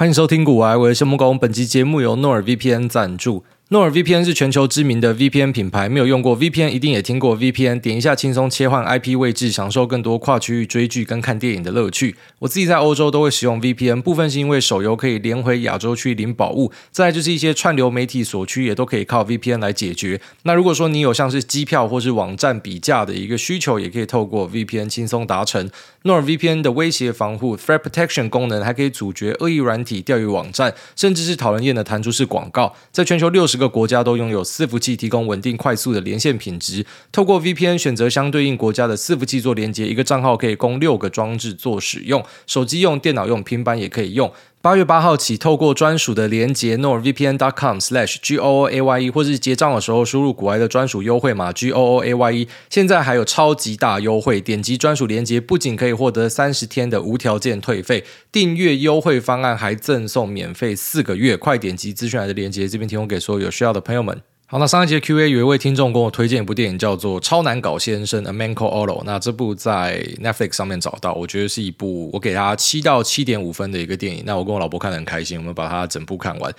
欢迎收听古玩，我是木工。本期节目由诺尔 VPN 赞助。诺尔 VPN 是全球知名的 VPN 品牌，没有用过 VPN 一定也听过 VPN。点一下，轻松切换 IP 位置，享受更多跨区域追剧跟看电影的乐趣。我自己在欧洲都会使用 VPN，部分是因为手游可以连回亚洲区领宝物，再就是一些串流媒体锁区也都可以靠 VPN 来解决。那如果说你有像是机票或是网站比价的一个需求，也可以透过 VPN 轻松达成。诺尔 VPN 的威胁防护 （Threat Protection） 功能还可以阻绝恶意软体、钓鱼网站，甚至是讨人厌的弹出式广告，在全球六十个国家都拥有。伺服器提供稳定快速的连线品质，透过 VPN 选择相对应国家的伺服器做连接，一个账号可以供六个装置做使用，手机用、电脑用、平板也可以用。八月八号起，透过专属的连接，norvpn.com slash GoAye 或是结账的时候输入古埃的专属优惠码 goaye，现在还有超级大优惠，点击专属连接不仅可以获得三十天的无条件退费，订阅优惠方案还赠送免费四个月，快点击资讯栏的连接，这边提供给所有有需要的朋友们。好，那上一节 Q&A 有一位听众跟我推荐一部电影，叫做《超难搞先生》（A Man Called Otto）。那这部在 Netflix 上面找到，我觉得是一部我给他七到七点五分的一个电影。那我跟我老婆看得很开心，我们把它整部看完。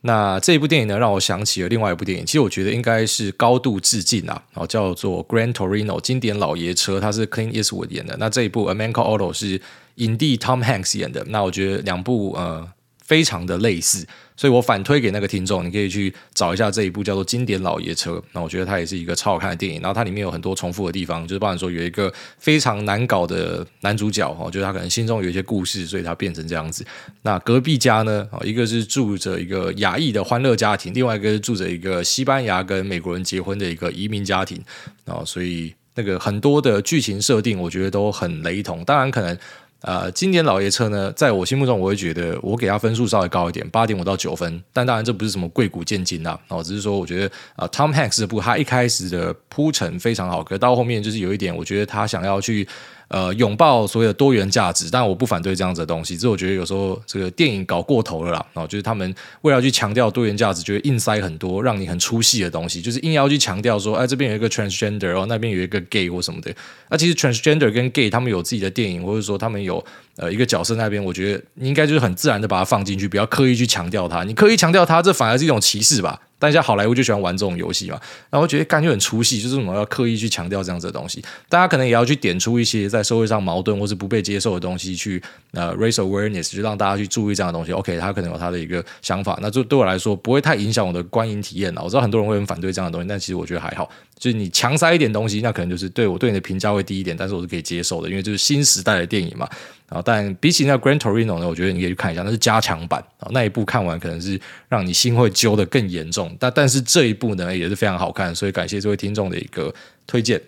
那这一部电影呢，让我想起了另外一部电影，其实我觉得应该是高度致敬啊，然后叫做《Grand Torino》经典老爷车，它是 Clint Eastwood 演的。那这一部《A Man Called Otto》是影帝 Tom Hanks 演的。那我觉得两部呃。非常的类似，所以我反推给那个听众，你可以去找一下这一部叫做《经典老爷车》。那我觉得它也是一个超好看的电影，然后它里面有很多重复的地方，就是包含说有一个非常难搞的男主角，哦，就是他可能心中有一些故事，所以他变成这样子。那隔壁家呢，一个是住着一个亚裔的欢乐家庭，另外一个是住着一个西班牙跟美国人结婚的一个移民家庭，然后所以那个很多的剧情设定，我觉得都很雷同。当然可能。呃，经典老爷车呢，在我心目中，我会觉得我给他分数稍微高一点，八点五到九分。但当然，这不是什么贵古贱今啦，哦，只是说我觉得啊、，Tom Hanks 这部他一开始的铺陈非常好，可到后面就是有一点，我觉得他想要去。呃，拥抱所谓的多元价值，但我不反对这样子的东西。这我觉得有时候这个电影搞过头了啦，然后就是他们为了去强调多元价值，就会硬塞很多让你很出戏的东西，就是硬要去强调说，哎，这边有一个 transgender 哦，那边有一个 gay 或什么的。那其实 transgender 跟 gay 他们有自己的电影，或者说他们有呃一个角色那边，我觉得你应该就是很自然的把它放进去，不要刻意去强调它。你刻意强调它，这反而是一种歧视吧。但像好莱坞就喜欢玩这种游戏嘛，然后我觉得感觉很出戏，就是我们要刻意去强调这样子的东西。大家可能也要去点出一些在社会上矛盾或是不被接受的东西，去呃 raise awareness，就让大家去注意这样的东西。OK，他可能有他的一个想法，那就对我来说不会太影响我的观影体验了。我知道很多人会很反对这样的东西，但其实我觉得还好。就是你强塞一点东西，那可能就是对我对你的评价会低一点，但是我是可以接受的，因为就是新时代的电影嘛。啊，但比起那 Grand Torino 呢，我觉得你可以去看一下，那是加强版啊。那一部看完可能是让你心会揪得更严重，但但是这一部呢也是非常好看，所以感谢这位听众的一个推荐。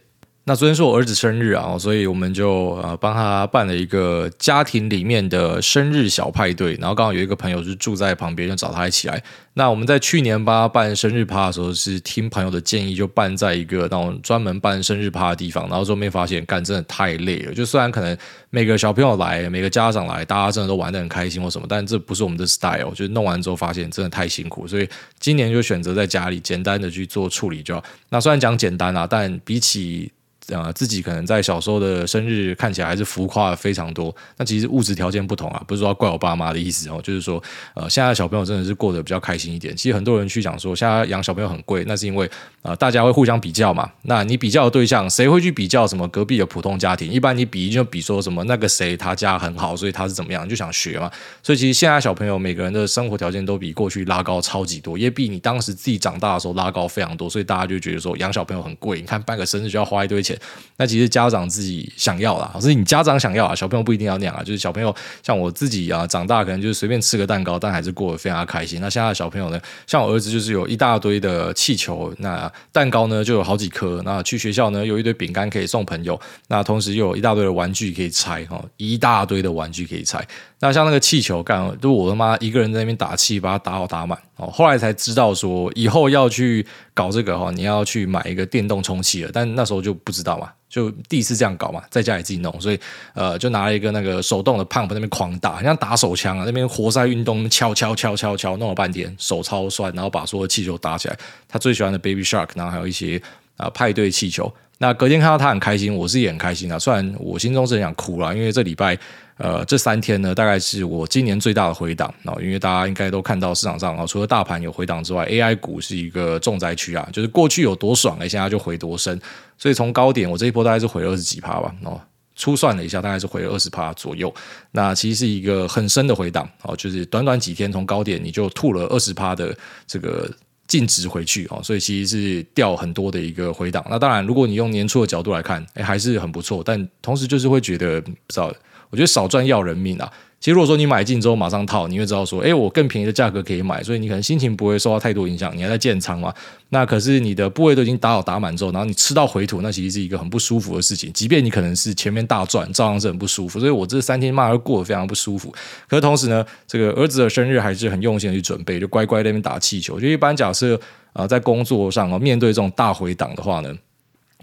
那昨天是我儿子生日啊，所以我们就呃帮他办了一个家庭里面的生日小派对。然后刚好有一个朋友是住在旁边，就找他一起来。那我们在去年帮他办生日趴的时候，是听朋友的建议，就办在一个那种专门办生日趴的地方。然后后面发现，干真的太累了。就虽然可能每个小朋友来，每个家长来，大家真的都玩得很开心或什么，但这不是我们的 style。就弄完之后发现真的太辛苦，所以今年就选择在家里简单的去做处理就好。那虽然讲简单啊，但比起呃，自己可能在小时候的生日看起来还是浮夸非常多。那其实物质条件不同啊，不是说要怪我爸妈的意思哦，就是说，呃，现在小朋友真的是过得比较开心一点。其实很多人去讲说，现在养小朋友很贵，那是因为、呃，大家会互相比较嘛。那你比较的对象，谁会去比较什么隔壁的普通家庭？一般你比就比说什么那个谁他家很好，所以他是怎么样，你就想学嘛。所以其实现在小朋友每个人的生活条件都比过去拉高超级多，也比你当时自己长大的时候拉高非常多。所以大家就觉得说养小朋友很贵，你看办个生日就要花一堆钱。那其实。家长自己想要啦，是你家长想要啊，小朋友不一定要那样啊。就是小朋友像我自己啊，长大可能就是随便吃个蛋糕，但还是过得非常开心。那现在的小朋友呢，像我儿子就是有一大堆的气球，那蛋糕呢就有好几颗。那去学校呢有一堆饼干可以送朋友，那同时又有一大堆的玩具可以拆哈，一大堆的玩具可以拆。那像那个气球干，都我他妈一个人在那边打气，把它打好打满哦。后来才知道说以后要去搞这个哈，你要去买一个电动充气了，但那时候就不知道嘛。就第一次这样搞嘛，在家里自己弄，所以呃，就拿了一个那个手动的 pump 那边狂打，像打手枪啊，那边活塞运动敲敲敲敲敲，弄了半天手超酸，然后把所有气球打起来。他最喜欢的 Baby Shark，然后还有一些啊、派对气球。那隔天看到他很开心，我是也很开心啊。虽然我心中是想哭了，因为这礼拜呃这三天呢，大概是我今年最大的回档啊。因为大家应该都看到市场上啊，除了大盘有回档之外，AI 股是一个重灾区啊。就是过去有多爽，哎，现在就回多深。所以从高点，我这一波大概是回二十几趴吧。哦，初算了一下，大概是回二十趴左右。那其实是一个很深的回档哦，就是短短几天从高点你就吐了二十趴的这个。净值回去哦，所以其实是掉很多的一个回档。那当然，如果你用年初的角度来看，诶，还是很不错。但同时就是会觉得，不知道，我觉得少赚要人命啊。其实如果说你买进之后马上套，你会知道说，诶，我更便宜的价格可以买，所以你可能心情不会受到太多影响，你还在建仓嘛。那可是你的部位都已经打好打满之后，然后你吃到回吐，那其实是一个很不舒服的事情。即便你可能是前面大赚，照样是很不舒服。所以我这三天骂都过得非常不舒服。可是同时呢，这个儿子的生日还是很用心的去准备，就乖乖在那边打气球。就一般假设啊，在工作上啊，面对这种大回档的话呢。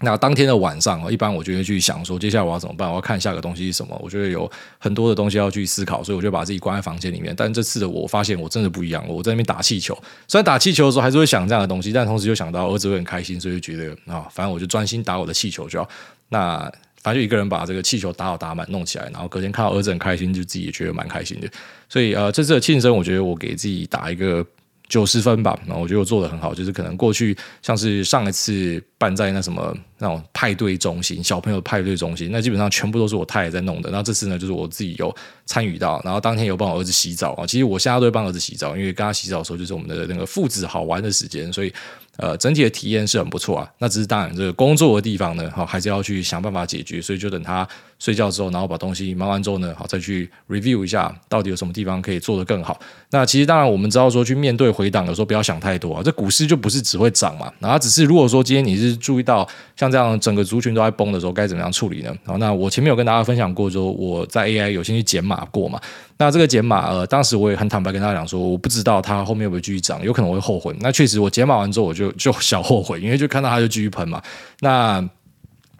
那当天的晚上，一般我就会去想说，接下来我要怎么办？我要看下个东西是什么？我觉得有很多的东西要去思考，所以我就把自己关在房间里面。但这次的我发现，我真的不一样。我在那边打气球，虽然打气球的时候还是会想这样的东西，但同时又想到儿子会很开心，所以就觉得啊，反正我就专心打我的气球就好。那反正就一个人把这个气球打好打满弄起来，然后隔天看到儿子很开心，就自己也觉得蛮开心的。所以呃，这次的庆生，我觉得我给自己打一个。九十分吧，那我觉得我做得很好，就是可能过去像是上一次办在那什么那种派对中心，小朋友派对中心，那基本上全部都是我太太在弄的。那这次呢，就是我自己有参与到，然后当天有帮我儿子洗澡啊。其实我现在都会帮儿子洗澡，因为跟他洗澡的时候就是我们的那个父子好玩的时间，所以。呃，整体的体验是很不错啊。那只是当然，这个工作的地方呢，好还是要去想办法解决。所以就等他睡觉之后，然后把东西忙完之后呢，好再去 review 一下，到底有什么地方可以做得更好。那其实当然，我们知道说去面对回档的时候，不要想太多啊。这股市就不是只会涨嘛。然后只是如果说今天你是注意到像这样整个族群都在崩的时候，该怎么样处理呢？好，那我前面有跟大家分享过，说我在 AI 有先去减码过嘛。那这个减码，呃，当时我也很坦白跟大家讲说，我不知道它后面会不会继续涨，有可能会后悔。那确实，我减码完之后，我就就小后悔，因为就看到它就继续喷嘛。那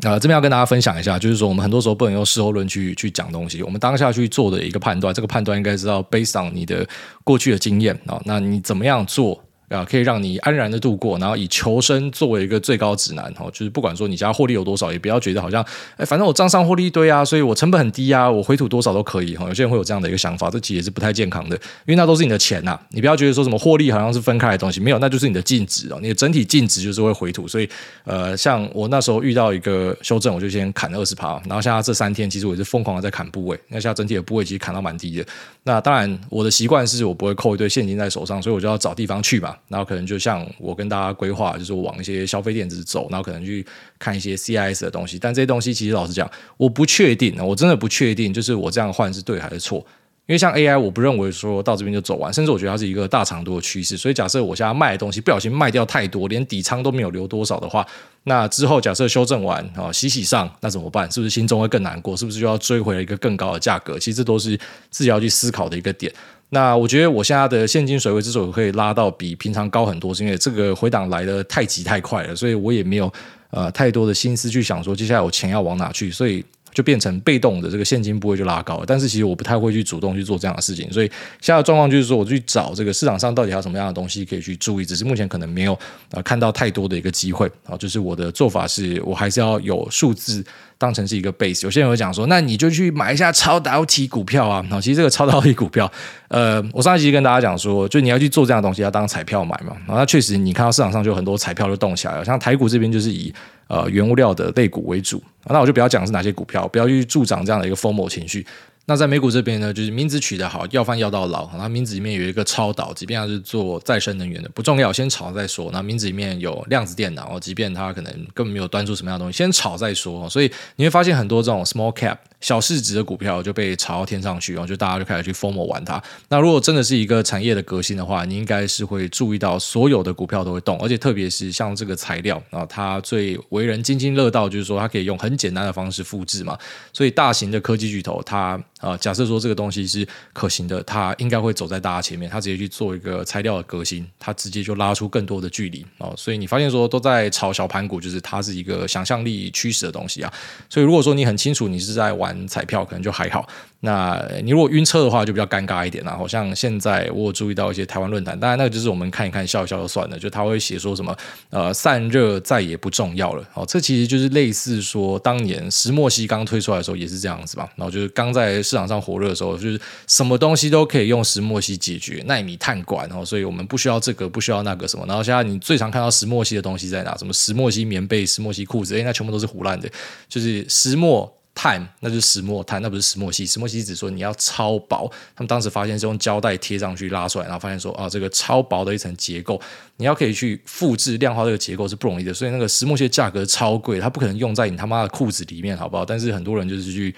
呃，这边要跟大家分享一下，就是说我们很多时候不能用事后论去去讲东西，我们当下去做的一个判断，这个判断应该知道 based on 你的过去的经验啊，那你怎么样做？啊，可以让你安然的度过，然后以求生作为一个最高指南，哦，就是不管说你家获利有多少，也不要觉得好像，哎，反正我账上获利一堆啊，所以我成本很低啊，我回吐多少都可以，哈，有些人会有这样的一个想法，这其实也是不太健康的，因为那都是你的钱呐，你不要觉得说什么获利好像是分开的东西，没有，那就是你的净值哦，你的整体净值就是会回吐，所以，呃，像我那时候遇到一个修正，我就先砍了二十趴，然后像这三天，其实我也是疯狂的在砍部位，那像整体的部位其实砍到蛮低的，那当然我的习惯是我不会扣一堆现金在手上，所以我就要找地方去嘛，然后可能就像。我跟大家规划就是往一些消费电子走，然后可能去看一些 CIS 的东西，但这些东西其实老实讲，我不确定，我真的不确定，就是我这样换是对还是错。因为像 AI，我不认为说到这边就走完，甚至我觉得它是一个大长度的趋势。所以假设我现在卖的东西不小心卖掉太多，连底仓都没有留多少的话，那之后假设修正完啊，洗洗上，那怎么办？是不是心中会更难过？是不是就要追回了一个更高的价格？其实这都是自己要去思考的一个点。那我觉得我现在的现金水位之所以可以拉到比平常高很多，是因为这个回档来得太急太快了，所以我也没有呃太多的心思去想说接下来我钱要往哪去，所以。就变成被动的这个现金部位就拉高了，但是其实我不太会去主动去做这样的事情，所以现在的状况就是说，我去找这个市场上到底还有什么样的东西可以去注意，只是目前可能没有啊看到太多的一个机会啊，就是我的做法是我还是要有数字当成是一个 base。有些人会讲说，那你就去买一下超导体股票啊，其实这个超导体股票，呃，我上一集跟大家讲说，就你要去做这样的东西，要当彩票买嘛，然后那确实你看到市场上就有很多彩票就动起来了，像台股这边就是以。呃，原物料的类股为主，那我就不要讲是哪些股票，不要去助长这样的一个 FOMO 情绪。那在美股这边呢，就是名字取得好，要饭要到老。那名字里面有一个超导，即便它是做再生能源的，不重要，先炒再说。那名字里面有量子电脑，哦即便它可能根本没有端出什么样的东西，先炒再说。所以你会发现很多这种 small cap 小市值的股票就被炒到天上去，然后就大家就开始去 FOMO 玩它。那如果真的是一个产业的革新的话，你应该是会注意到所有的股票都会动，而且特别是像这个材料啊，它最为人津津乐道，就是说它可以用很简单的方式复制嘛。所以大型的科技巨头它。啊，假设说这个东西是可行的，它应该会走在大家前面，它直接去做一个材料的革新，它直接就拉出更多的距离哦。所以你发现说都在炒小盘股，就是它是一个想象力驱使的东西啊。所以如果说你很清楚你是在玩彩票，可能就还好。那你如果晕车的话，就比较尴尬一点啦。好像现在我有注意到一些台湾论坛，当然那个就是我们看一看笑一笑就算了，就他会写说什么呃散热再也不重要了。哦，这其实就是类似说当年石墨烯刚推出来的时候也是这样子吧。然后就是刚在市场上火热的时候，就是什么东西都可以用石墨烯解决，奈米碳管哦，所以我们不需要这个，不需要那个什么。然后现在你最常看到石墨烯的东西在哪？什么石墨烯棉被、石墨烯裤子？哎，那全部都是唬烂的，就是石墨。碳，那就是石墨碳，那不是石墨烯。石墨烯只说你要超薄，他们当时发现是用胶带贴上去拉出来，然后发现说啊，这个超薄的一层结构，你要可以去复制量化这个结构是不容易的，所以那个石墨烯价格超贵，它不可能用在你他妈的裤子里面，好不好？但是很多人就是去。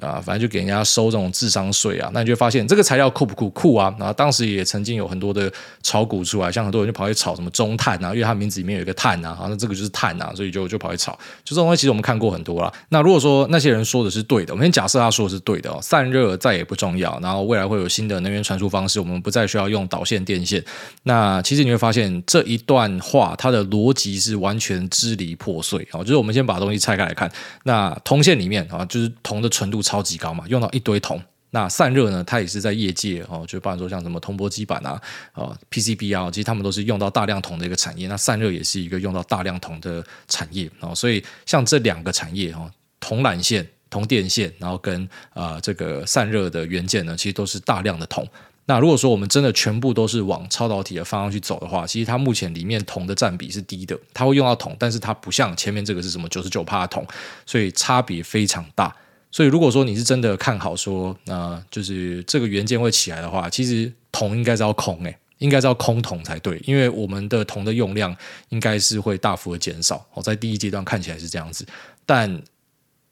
啊，反正就给人家收这种智商税啊，那你就发现这个材料酷不酷？酷啊！然后当时也曾经有很多的炒股出来，像很多人就跑去炒什么中碳啊，因为它名字里面有一个碳啊，好，那这个就是碳啊，所以就就跑去炒。就这种东西其实我们看过很多了。那如果说那些人说的是对的，我们先假设他说的是对的哦，散热再也不重要，然后未来会有新的能源传输方式，我们不再需要用导线电线。那其实你会发现这一段话它的逻辑是完全支离破碎啊。就是我们先把东西拆开来看，那铜线里面啊，就是铜的纯度超级高嘛，用到。一堆铜，那散热呢？它也是在业界哦，就比方说像什么铜箔基板啊、啊 PCB 啊，其实他们都是用到大量铜的一个产业。那散热也是一个用到大量铜的产业哦，所以像这两个产业哦，铜缆线、铜电线，然后跟啊、呃、这个散热的元件呢，其实都是大量的铜。那如果说我们真的全部都是往超导体的方向去走的话，其实它目前里面铜的占比是低的，它会用到铜，但是它不像前面这个是什么九十九帕铜，所以差别非常大。所以，如果说你是真的看好说，呃，就是这个元件会起来的话，其实铜应该是要空诶，应该是要空铜才对，因为我们的铜的用量应该是会大幅的减少。哦，在第一阶段看起来是这样子，但。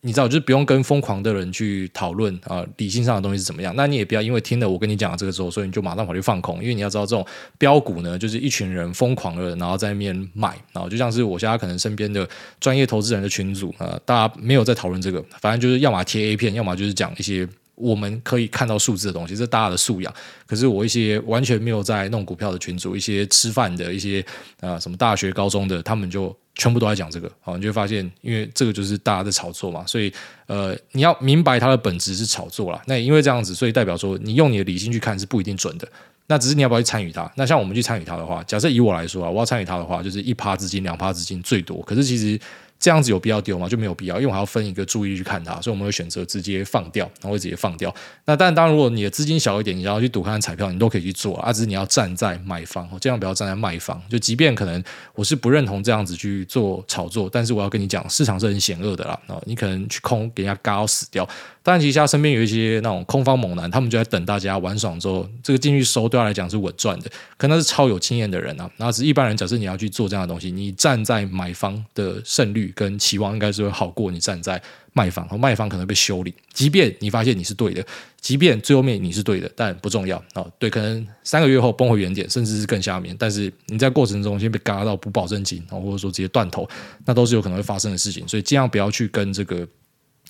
你知道，就是不用跟疯狂的人去讨论啊，理性上的东西是怎么样。那你也不要因为听了我跟你讲这个之后，所以你就马上跑去放空。因为你要知道，这种标股呢，就是一群人疯狂的，然后在那边买，然后就像是我现在可能身边的专业投资人的群组啊，大家没有在讨论这个，反正就是要么贴 A 片，要么就是讲一些我们可以看到数字的东西，这大家的素养。可是我一些完全没有在弄股票的群组，一些吃饭的一些啊，什么大学、高中的，他们就。全部都在讲这个，好，你就会发现，因为这个就是大家在炒作嘛，所以呃，你要明白它的本质是炒作啦。那因为这样子，所以代表说，你用你的理性去看是不一定准的。那只是你要不要去参与它？那像我们去参与它的话，假设以我来说啊，我要参与它的话，就是一趴资金、两趴资金最多。可是其实。这样子有必要丢吗？就没有必要，因为我还要分一个注意去看它，所以我们会选择直接放掉，然后会直接放掉。那但当然，如果你的资金小一点，你要去赌看彩票，你都可以去做啊。只是你要站在买方，尽量不要站在卖方。就即便可能我是不认同这样子去做炒作，但是我要跟你讲，市场是很险恶的啦。你可能去空，给人家嘎到死掉。但其实他身边有一些那种空方猛男，他们就在等大家玩爽之后，这个进去收对他来讲是稳赚的。可能是超有经验的人啊，那只是一般人，假设你要去做这样的东西，你站在买方的胜率跟期望应该是会好过你站在卖方，和卖方可能被修理。即便你发现你是对的，即便最后面你是对的，但不重要啊。对，可能三个月后崩回原点，甚至是更下面，但是你在过程中先被嘎到不保证金，或者说直接断头，那都是有可能会发生的事情。所以尽量不要去跟这个。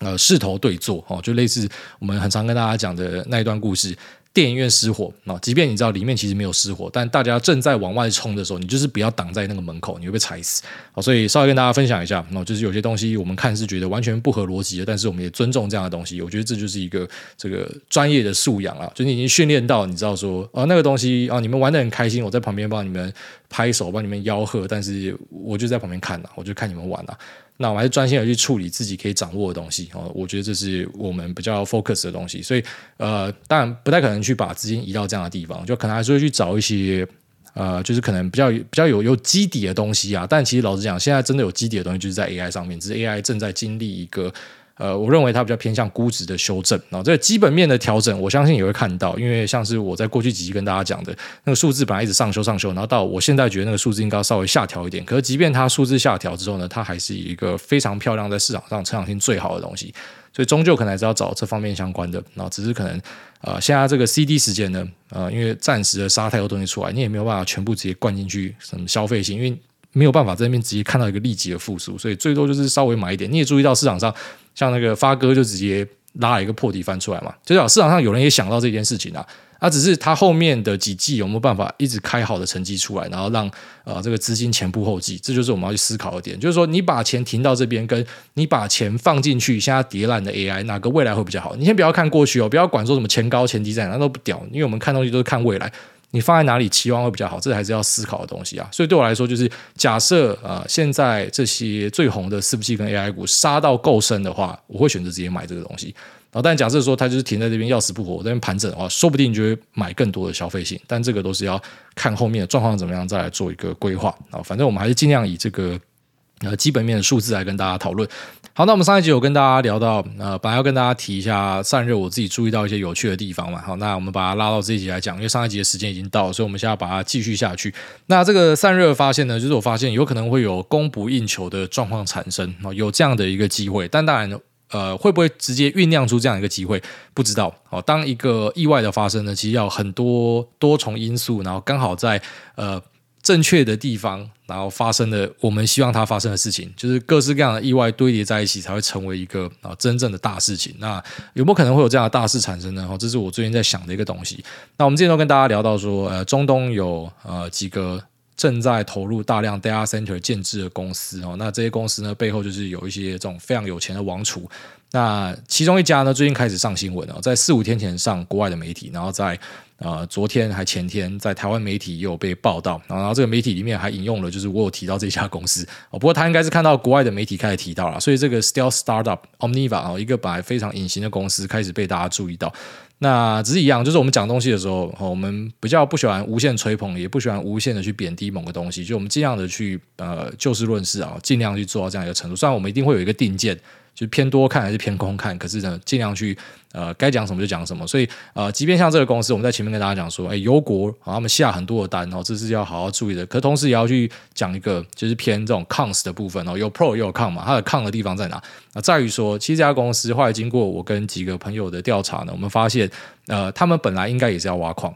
呃，势头对坐哦，就类似我们很常跟大家讲的那一段故事。电影院失火啊，即便你知道里面其实没有失火，但大家正在往外冲的时候，你就是不要挡在那个门口，你会被踩死。啊，所以稍微跟大家分享一下，那就是有些东西我们看是觉得完全不合逻辑的，但是我们也尊重这样的东西。我觉得这就是一个这个专业的素养啊，就你已经训练到你知道说啊，那个东西啊，你们玩得很开心，我在旁边帮你们拍手，帮你们吆喝，但是我就在旁边看呐，我就看你们玩呐。那我还是专心的去处理自己可以掌握的东西哦，我觉得这是我们比较 focus 的东西，所以呃，当然不太可能去把资金移到这样的地方，就可能还是会去找一些呃，就是可能比较比较有有基底的东西啊。但其实老实讲，现在真的有基底的东西就是在 AI 上面，只是 AI 正在经历一个。呃，我认为它比较偏向估值的修正，然后这个基本面的调整，我相信也会看到，因为像是我在过去几集跟大家讲的那个数字，本来一直上修上修，然后到我现在觉得那个数字应该稍微下调一点。可是，即便它数字下调之后呢，它还是一个非常漂亮，在市场上成长性最好的东西。所以，终究可能还是要找这方面相关的。然后，只是可能呃，现在这个 CD 时间呢，呃，因为暂时的杀太多东西出来，你也没有办法全部直接灌进去什么消费性，因为没有办法在那边直接看到一个立即的复苏，所以最多就是稍微买一点。你也注意到市场上。像那个发哥就直接拉了一个破底翻出来嘛，就是市场上有人也想到这件事情啊。啊，只是他后面的几季有没有办法一直开好的成绩出来，然后让呃这个资金前仆后继，这就是我们要去思考的点。就是说，你把钱停到这边，跟你把钱放进去，现在跌烂的 AI，哪个未来会比较好？你先不要看过去哦，不要管说什么前高前低在哪，都不屌。因为我们看东西都是看未来，你放在哪里期望会比较好，这还是要思考的东西啊。所以对我来说，就是假设呃现在这些最红的四不器跟 AI 股杀到够深的话，我会选择直接买这个东西。然后，但假设说它就是停在这边要死不活，我这边盘整的话，说不定就会买更多的消费性。但这个都是要看后面的状况怎么样，再来做一个规划啊。反正我们还是尽量以这个呃基本面的数字来跟大家讨论。好，那我们上一集有跟大家聊到，呃，本来要跟大家提一下散热，我自己注意到一些有趣的地方嘛。好，那我们把它拉到这一集来讲，因为上一集的时间已经到，所以我们现在把它继续下去。那这个散热发现呢，就是我发现有可能会有供不应求的状况产生，哦有这样的一个机会，但当然呢。呃，会不会直接酝酿出这样一个机会？不知道。哦，当一个意外的发生呢，其实要很多多重因素，然后刚好在呃正确的地方，然后发生的我们希望它发生的事情，就是各式各样的意外堆叠在一起，才会成为一个啊真正的大事情。那有没有可能会有这样的大事产生呢？哦，这是我最近在想的一个东西。那我们之前都跟大家聊到说，呃，中东有呃几个。正在投入大量 data center 建制的公司哦，那这些公司呢，背后就是有一些这种非常有钱的王储。那其中一家呢，最近开始上新闻了，在四五天前上国外的媒体，然后在呃昨天还前天在台湾媒体也有被报道，然后这个媒体里面还引用了，就是我有提到这家公司哦，不过他应该是看到国外的媒体开始提到了，所以这个 stealth startup Omniva 哦，一个本来非常隐形的公司开始被大家注意到。那只是一样，就是我们讲东西的时候，我们比较不喜欢无限吹捧，也不喜欢无限的去贬低某个东西，就我们尽量的去呃就事论事啊，尽量去做到这样一个程度。虽然我们一定会有一个定见。就偏多看还是偏空看，可是呢，尽量去呃该讲什么就讲什么。所以呃，即便像这个公司，我们在前面跟大家讲说，哎，油国啊，他们下很多的单哦，这是要好好注意的。可同时也要去讲一个，就是偏这种 cons 的部分哦，有 pro 也有 con 嘛，它的 con 的地方在哪？那，在于说，其实这家公司后来经过我跟几个朋友的调查呢，我们发现，呃，他们本来应该也是要挖矿。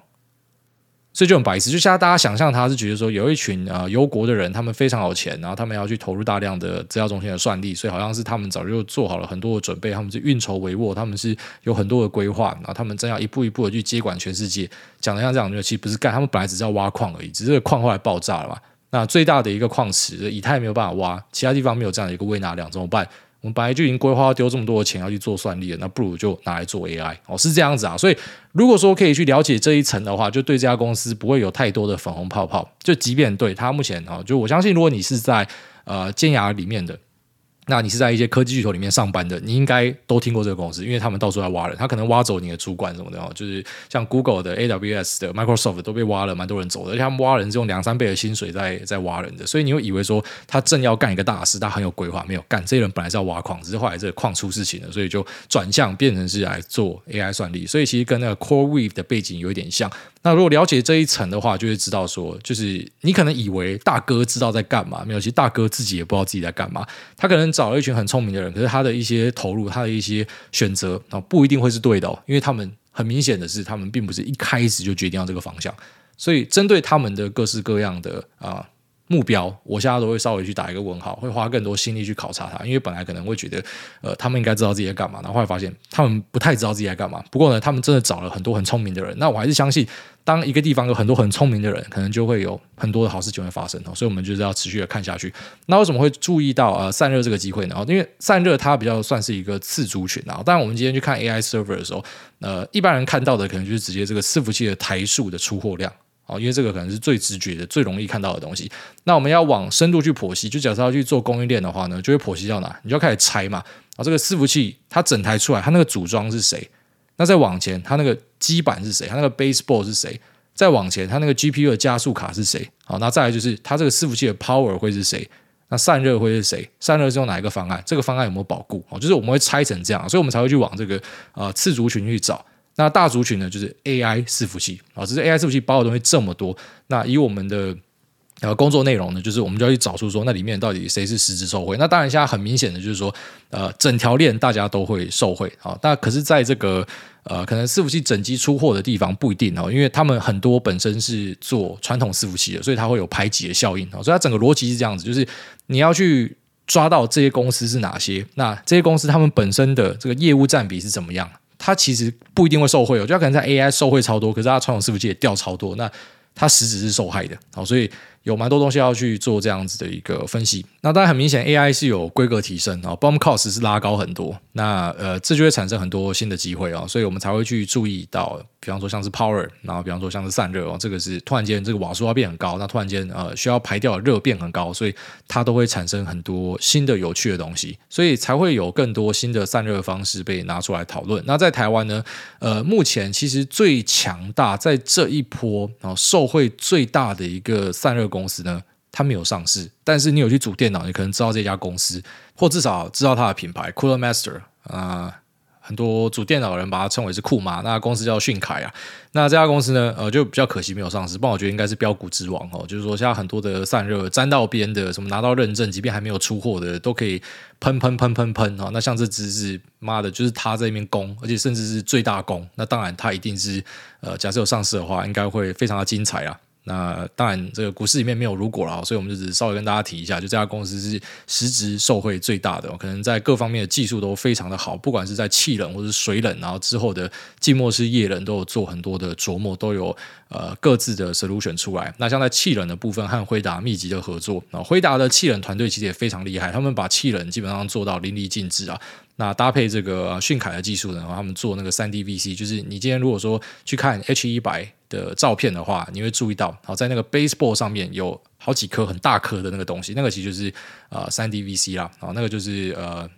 所以就很白痴，就像大家想象，他是觉得说有一群啊油国的人，他们非常有钱，然后他们要去投入大量的资料中心的算力，所以好像是他们早就做好了很多的准备，他们是运筹帷幄，他们是有很多的规划，然后他们正要一步一步的去接管全世界。讲的像这样，就其实不是干，他们本来只是要挖矿而已，只是矿后来爆炸了嘛。那最大的一个矿池，以太没有办法挖，其他地方没有这样的一个胃纳量，怎么办？我们本来就已经规划要丢这么多的钱要去做算力了，那不如就拿来做 AI 哦，是这样子啊。所以如果说可以去了解这一层的话，就对这家公司不会有太多的粉红泡泡。就即便对它目前啊，就我相信，如果你是在呃尖牙里面的。那你是在一些科技巨头里面上班的，你应该都听过这个公司，因为他们到处在挖人，他可能挖走你的主管什么的哦，就是像 Google 的、AWS 的、Microsoft 都被挖了，蛮多人走的，而且他们挖人是用两三倍的薪水在在挖人的，所以你会以为说他正要干一个大事，他很有规划，没有干，这些人本来是要挖矿，只是后来这个矿出事情了，所以就转向变成是来做 AI 算力，所以其实跟那个 CoreWeave 的背景有一点像。那如果了解这一层的话，就会知道说，就是你可能以为大哥知道在干嘛，没有，其实大哥自己也不知道自己在干嘛。他可能找了一群很聪明的人，可是他的一些投入，他的一些选择啊，不一定会是对的哦，因为他们很明显的是，他们并不是一开始就决定要这个方向。所以针对他们的各式各样的啊。目标，我现在都会稍微去打一个问号，会花更多心力去考察他，因为本来可能会觉得，呃，他们应该知道自己在干嘛，然后后来发现他们不太知道自己在干嘛。不过呢，他们真的找了很多很聪明的人，那我还是相信，当一个地方有很多很聪明的人，可能就会有很多的好事情会发生哦。所以，我们就是要持续的看下去。那为什么会注意到呃散热这个机会呢？因为散热它比较算是一个次族群啊。当然，我们今天去看 AI server 的时候，呃，一般人看到的可能就是直接这个伺服器的台数的出货量。哦，因为这个可能是最直觉的、最容易看到的东西。那我们要往深度去剖析，就假设要去做供应链的话呢，就会剖析到哪？你就要开始拆嘛。啊，这个伺服器它整台出来，它那个组装是谁？那再往前，它那个基板是谁？它那个 baseboard 是谁？再往前，它那个 GPU 的加速卡是谁？好，那再来就是它这个伺服器的 power 会是谁？那散热会是谁？散热是用哪一个方案？这个方案有没有保固？哦，就是我们会拆成这样，所以我们才会去往这个呃次族群去找。那大族群呢，就是 AI 伺服器啊，只是 AI 伺服器包的东西这么多。那以我们的然后工作内容呢，就是我们就要去找出说，那里面到底谁是实质受惠。那当然现在很明显的就是说，呃，整条链大家都会受惠啊。那可是在这个呃，可能伺服器整机出货的地方不一定哦，因为他们很多本身是做传统伺服器的，所以它会有排挤的效应啊。所以它整个逻辑是这样子，就是你要去。抓到这些公司是哪些，那这些公司他们本身的这个业务占比是怎么样？它其实不一定会受惠，我觉得可能在 AI 受惠超多，可是它传统伺服器也掉超多，那它实质是受害的。好，所以。有蛮多东西要去做这样子的一个分析，那当然很明显，AI 是有规格提升啊，BOM cost 是拉高很多，那呃这就会产生很多新的机会啊，所以我们才会去注意到，比方说像是 power，然后比方说像是散热哦，这个是突然间这个瓦数要变很高，那突然间呃需要排掉的热变很高，所以它都会产生很多新的有趣的东西，所以才会有更多新的散热方式被拿出来讨论。那在台湾呢，呃目前其实最强大在这一波啊受惠最大的一个散热。公司呢，它没有上市，但是你有去组电脑，你可能知道这家公司，或至少知道它的品牌 Cooler Master 啊、很多主电脑的人把它称为是酷妈，那公司叫迅凯啊。那这家公司呢，呃，就比较可惜没有上市，不然我觉得应该是标股之王哦。就是说，现在很多的散热沾到边的，什么拿到认证，即便还没有出货的，都可以喷喷喷喷喷啊。那像这只是妈的，就是他在那边攻，而且甚至是最大攻。那当然，它一定是呃，假设有上市的话，应该会非常的精彩啊。那当然，这个股市里面没有如果了，所以我们就只是稍微跟大家提一下，就这家公司是实质受惠最大的，可能在各方面的技术都非常的好，不管是在气冷或是水冷，然后之后的浸没式液冷都有做很多的琢磨，都有呃各自的 solution 出来。那像在气冷的部分，和辉达密集的合作，那辉达的气冷团队其实也非常厉害，他们把气冷基本上做到淋漓尽致啊。那搭配这个迅凯的技术呢，然后他们做那个三 D VC，就是你今天如果说去看 H 一百的照片的话，你会注意到，好在那个 baseball 上面有好几颗很大颗的那个东西，那个其实就是呃三 D VC 啦，啊那个就是呃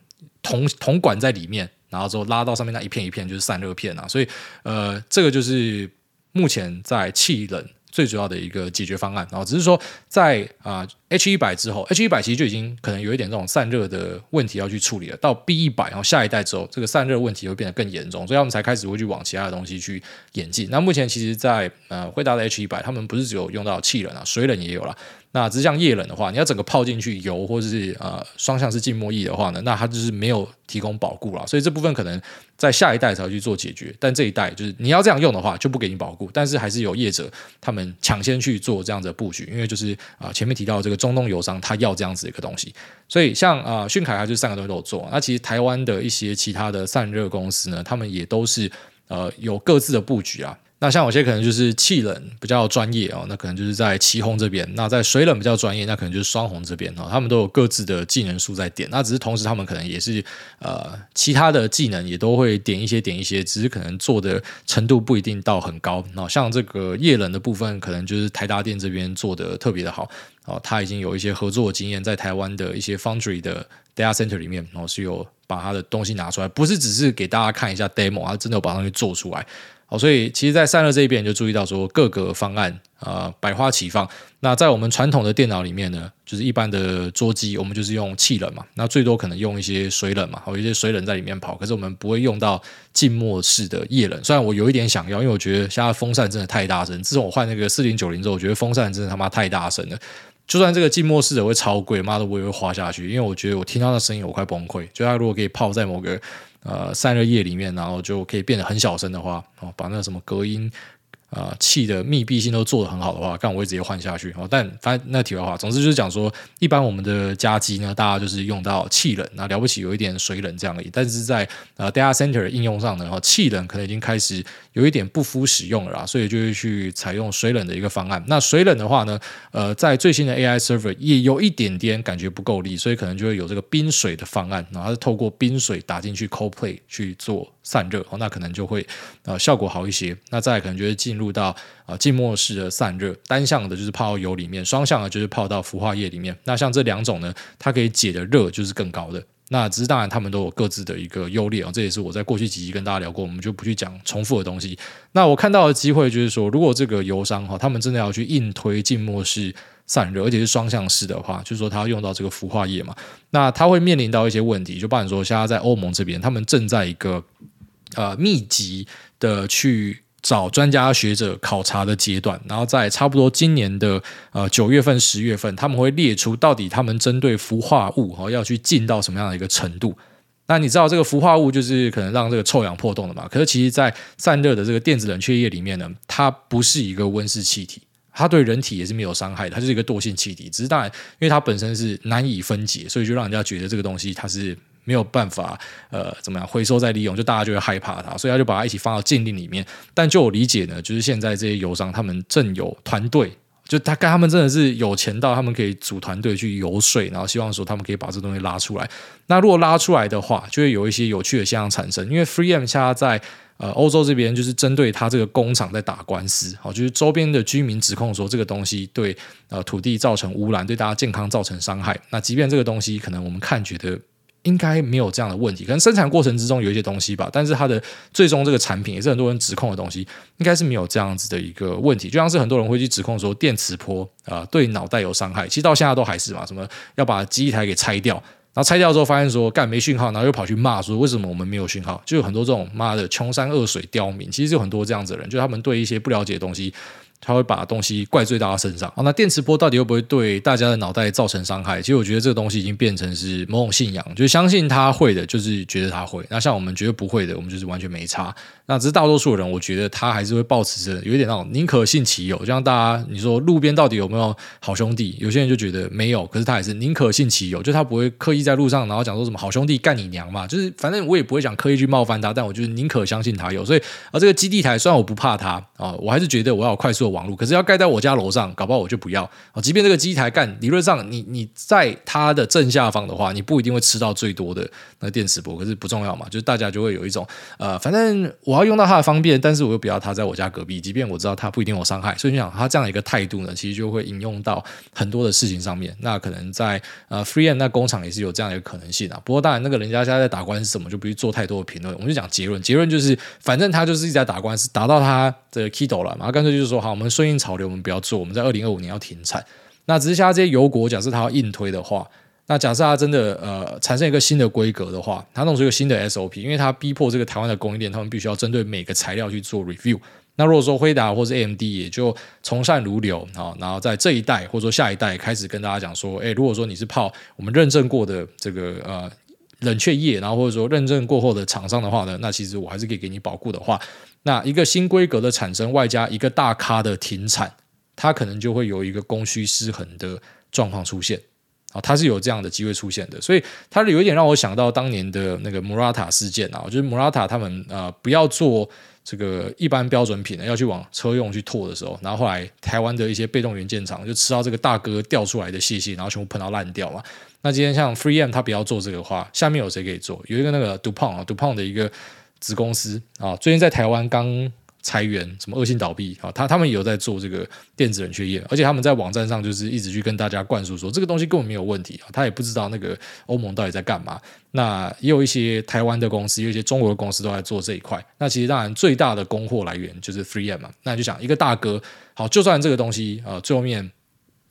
铜铜管在里面，然后之后拉到上面那一片一片就是散热片啊，所以呃这个就是目前在气冷。最主要的一个解决方案，然后只是说在啊 H 一百之后，H 一百其实就已经可能有一点这种散热的问题要去处理了。到 B 一百，然后下一代之后，这个散热问题会变得更严重，所以他们才开始会去往其他的东西去演进。那目前其实在，在呃惠达的 H 一百，他们不是只有用到气冷啊，水冷也有了。那只是像液冷的话，你要整个泡进去油或者是呃双向式浸没液的话呢，那它就是没有提供保固了，所以这部分可能在下一代才会去做解决。但这一代就是你要这样用的话，就不给你保固，但是还是有业者他们抢先去做这样的布局，因为就是啊、前面提到这个中东油商他要这样子一个东西，所以像啊迅凯它就三个东西都有做。那其实台湾的一些其他的散热公司呢，他们也都是呃有各自的布局啊。那像有些可能就是气冷比较专业哦，那可能就是在奇鋐这边；那在水冷比较专业，那可能就是双红这边哦。他们都有各自的技能树在点，那只是同时他们可能也是呃其他的技能也都会点一些点一些，只是可能做的程度不一定到很高。那像这个液冷的部分，可能就是台达电这边做的特别的好哦，他已经有一些合作经验，在台湾的一些 foundry 的 data center 里面哦是有把他的东西拿出来，不是只是给大家看一下 demo，他真的有把东西做出来。好，所以其实，在散热这一边就注意到说，各个方案啊、百花齐放。那在我们传统的电脑里面呢，就是一般的桌机，我们就是用气冷嘛，那最多可能用一些水冷嘛，有一些水冷在里面跑。可是我们不会用到静默式的液冷。虽然我有一点想要，因为我觉得现在风扇真的太大声。自从我换那个四零九零之后，我觉得风扇真的他妈太大声了。就算这个静默式的会超贵，妈的我也会花下去，因为我觉得我听到那声音我快崩溃。就它如果可以泡在某个。呃，散热液里面，然后就可以变得很小声的话，哦，把那个什么隔音。啊，气的密闭性都做得很好的话，干我会直接换下去哦。但反正那题外话，总之就是讲说，一般我们的家机呢，大家就是用到气冷，那了不起有一点水冷这样而已。但是在呃 data center 的应用上呢，哈，气冷可能已经开始有一点不敷使用了啦，所以就会去采用水冷的一个方案。那水冷的话呢，呃，在最新的 AI server 也有一点点感觉不够力，所以可能就会有这个冰水的方案，然后是透过冰水打进去 cold plate 去做散热，哦，那可能就会呃效果好一些。那再可能就会进入。到啊浸没式的散热，单向的就是泡到油里面，双向的就是泡到氟化液里面。那像这两种呢，它可以解的热就是更高的。那只是当然，他们都有各自的一个优劣啊。这也是我在过去几集跟大家聊过，我们就不去讲重复的东西。那我看到的机会就是说，如果这个油商哈，他们真的要去硬推浸没式散热，而且是双向式的话，就是说它要用到这个氟化液嘛，那它会面临到一些问题。就包含说，现在在欧盟这边，他们正在一个呃密集的去。找专家学者考察的阶段，然后在差不多今年的呃九月份、十月份，他们会列出到底他们针对氟化物哈要去进到什么样的一个程度。那你知道这个氟化物就是可能让这个臭氧破洞的嘛？可是其实，在散热的这个电子冷却液里面呢，它不是一个温室气体，它对人体也是没有伤害的，它就是一个惰性气体。只是当然，因为它本身是难以分解，所以就让人家觉得这个东西它是没有办法呃怎么样回收再利用，就大家就会害怕它，所以他就把它一起放到禁令里面。但就我理解呢，就是现在这些油商他们正有团队。就他跟他们真的是有钱到他们可以组团队去游说，然后希望说他们可以把这东西拉出来。那如果拉出来的话，就会有一些有趣的现象产生。因为 3M 现在在呃欧洲这边就是针对他这个工厂在打官司，好，就是周边的居民指控说这个东西对呃土地造成污染，对大家健康造成伤害。那即便这个东西可能我们看觉得。应该没有这样的问题，可能生产过程之中有一些东西吧，但是它的最终这个产品也是很多人指控的东西，应该是没有这样子的一个问题。就像是很多人会去指控说电磁波啊、对脑袋有伤害，其实到现在都还是嘛，什么要把机台给拆掉，然后拆掉之后发现说干没讯号，然后又跑去骂说为什么我们没有讯号，就有很多这种妈的穷山恶水刁民，其实有很多这样子的人，就他们对一些不了解的东西。他会把东西怪罪到他身上。那电磁波到底会不会对大家的脑袋造成伤害？其实我觉得这个东西已经变成是某种信仰，就是相信他会的，就是觉得他会。那像我们觉得不会的，我们就是完全没差。那只是大多数人，我觉得他还是会抱持着有一点那种宁可信其有，就像大家你说路边到底有没有好兄弟？有些人就觉得没有，可是他也是宁可信其有，就他不会刻意在路上然后讲说什么好兄弟干你娘嘛，就是反正我也不会想刻意去冒犯他，但我就是宁可相信他有。所以啊，这个基地台虽然我不怕他啊，我还是觉得我要有快速的网络，可是要盖在我家楼上，搞不好我就不要啊。即便这个基地台干，理论上你你在它的正下方的话，你不一定会吃到最多的那电磁波，可是不重要嘛，就是大家就会有一种呃，反正我。我要用到它的方便，但是我又不要它在我家隔壁。即便我知道它不一定有伤害，所以你想它这样一个态度呢，其实就会应用到很多的事情上面。那可能在呃 3M 那工厂也是有这样一个可能性啊。不过当然，那个人家现在在打官司什么，就不去做太多的评论。我们就讲结论，结论就是，反正他就是一直在打官司，打到他的 Kido 了嘛。干脆就是说，好，我们顺应潮流，我们不要做。我们在二零二五年要停产。那只是现在这些油国，假设他要硬推的话。那假设它真的呃产生一个新的规格的话，它弄出一个新的 SOP，因为它逼迫这个台湾的供应链，他们必须要针对每个材料去做 review。那如果说辉达或是 AMD 也就从善如流啊，然后在这一代或者说下一代开始跟大家讲说，哎，如果说你是泡我们认证过的这个呃冷却液，然后或者说认证过后的厂商的话呢，那其实我还是可以给你保固的话，那一个新规格的产生，外加一个大咖的停产，它可能就会有一个供需失衡的状况出现。啊，它是有这样的机会出现的，所以它有一点让我想到当年的那个 Murata 事件啊，就是 Murata 他们呃不要做这个一般标准品的，要去往车用去拓的时候，然后后来台湾的一些被动元件厂就吃到这个大哥掉出来的信息，然后全部喷到烂掉嘛。那今天像 FreeM 他不要做这个话，下面有谁可以做？有一个那个 DuPont 啊，DuPont 的一个子公司啊，最近在台湾刚。裁员什么恶性倒闭啊？他他们也有在做这个电子冷却液，而且他们在网站上就是一直去跟大家灌输说这个东西根本没有问题啊。他也不知道那个欧盟到底在干嘛。那也有一些台湾的公司，有一些中国的公司都在做这一块。那其实当然最大的供货来源就是 FreeM 嘛。那就想一个大哥，好，就算这个东西啊，最后面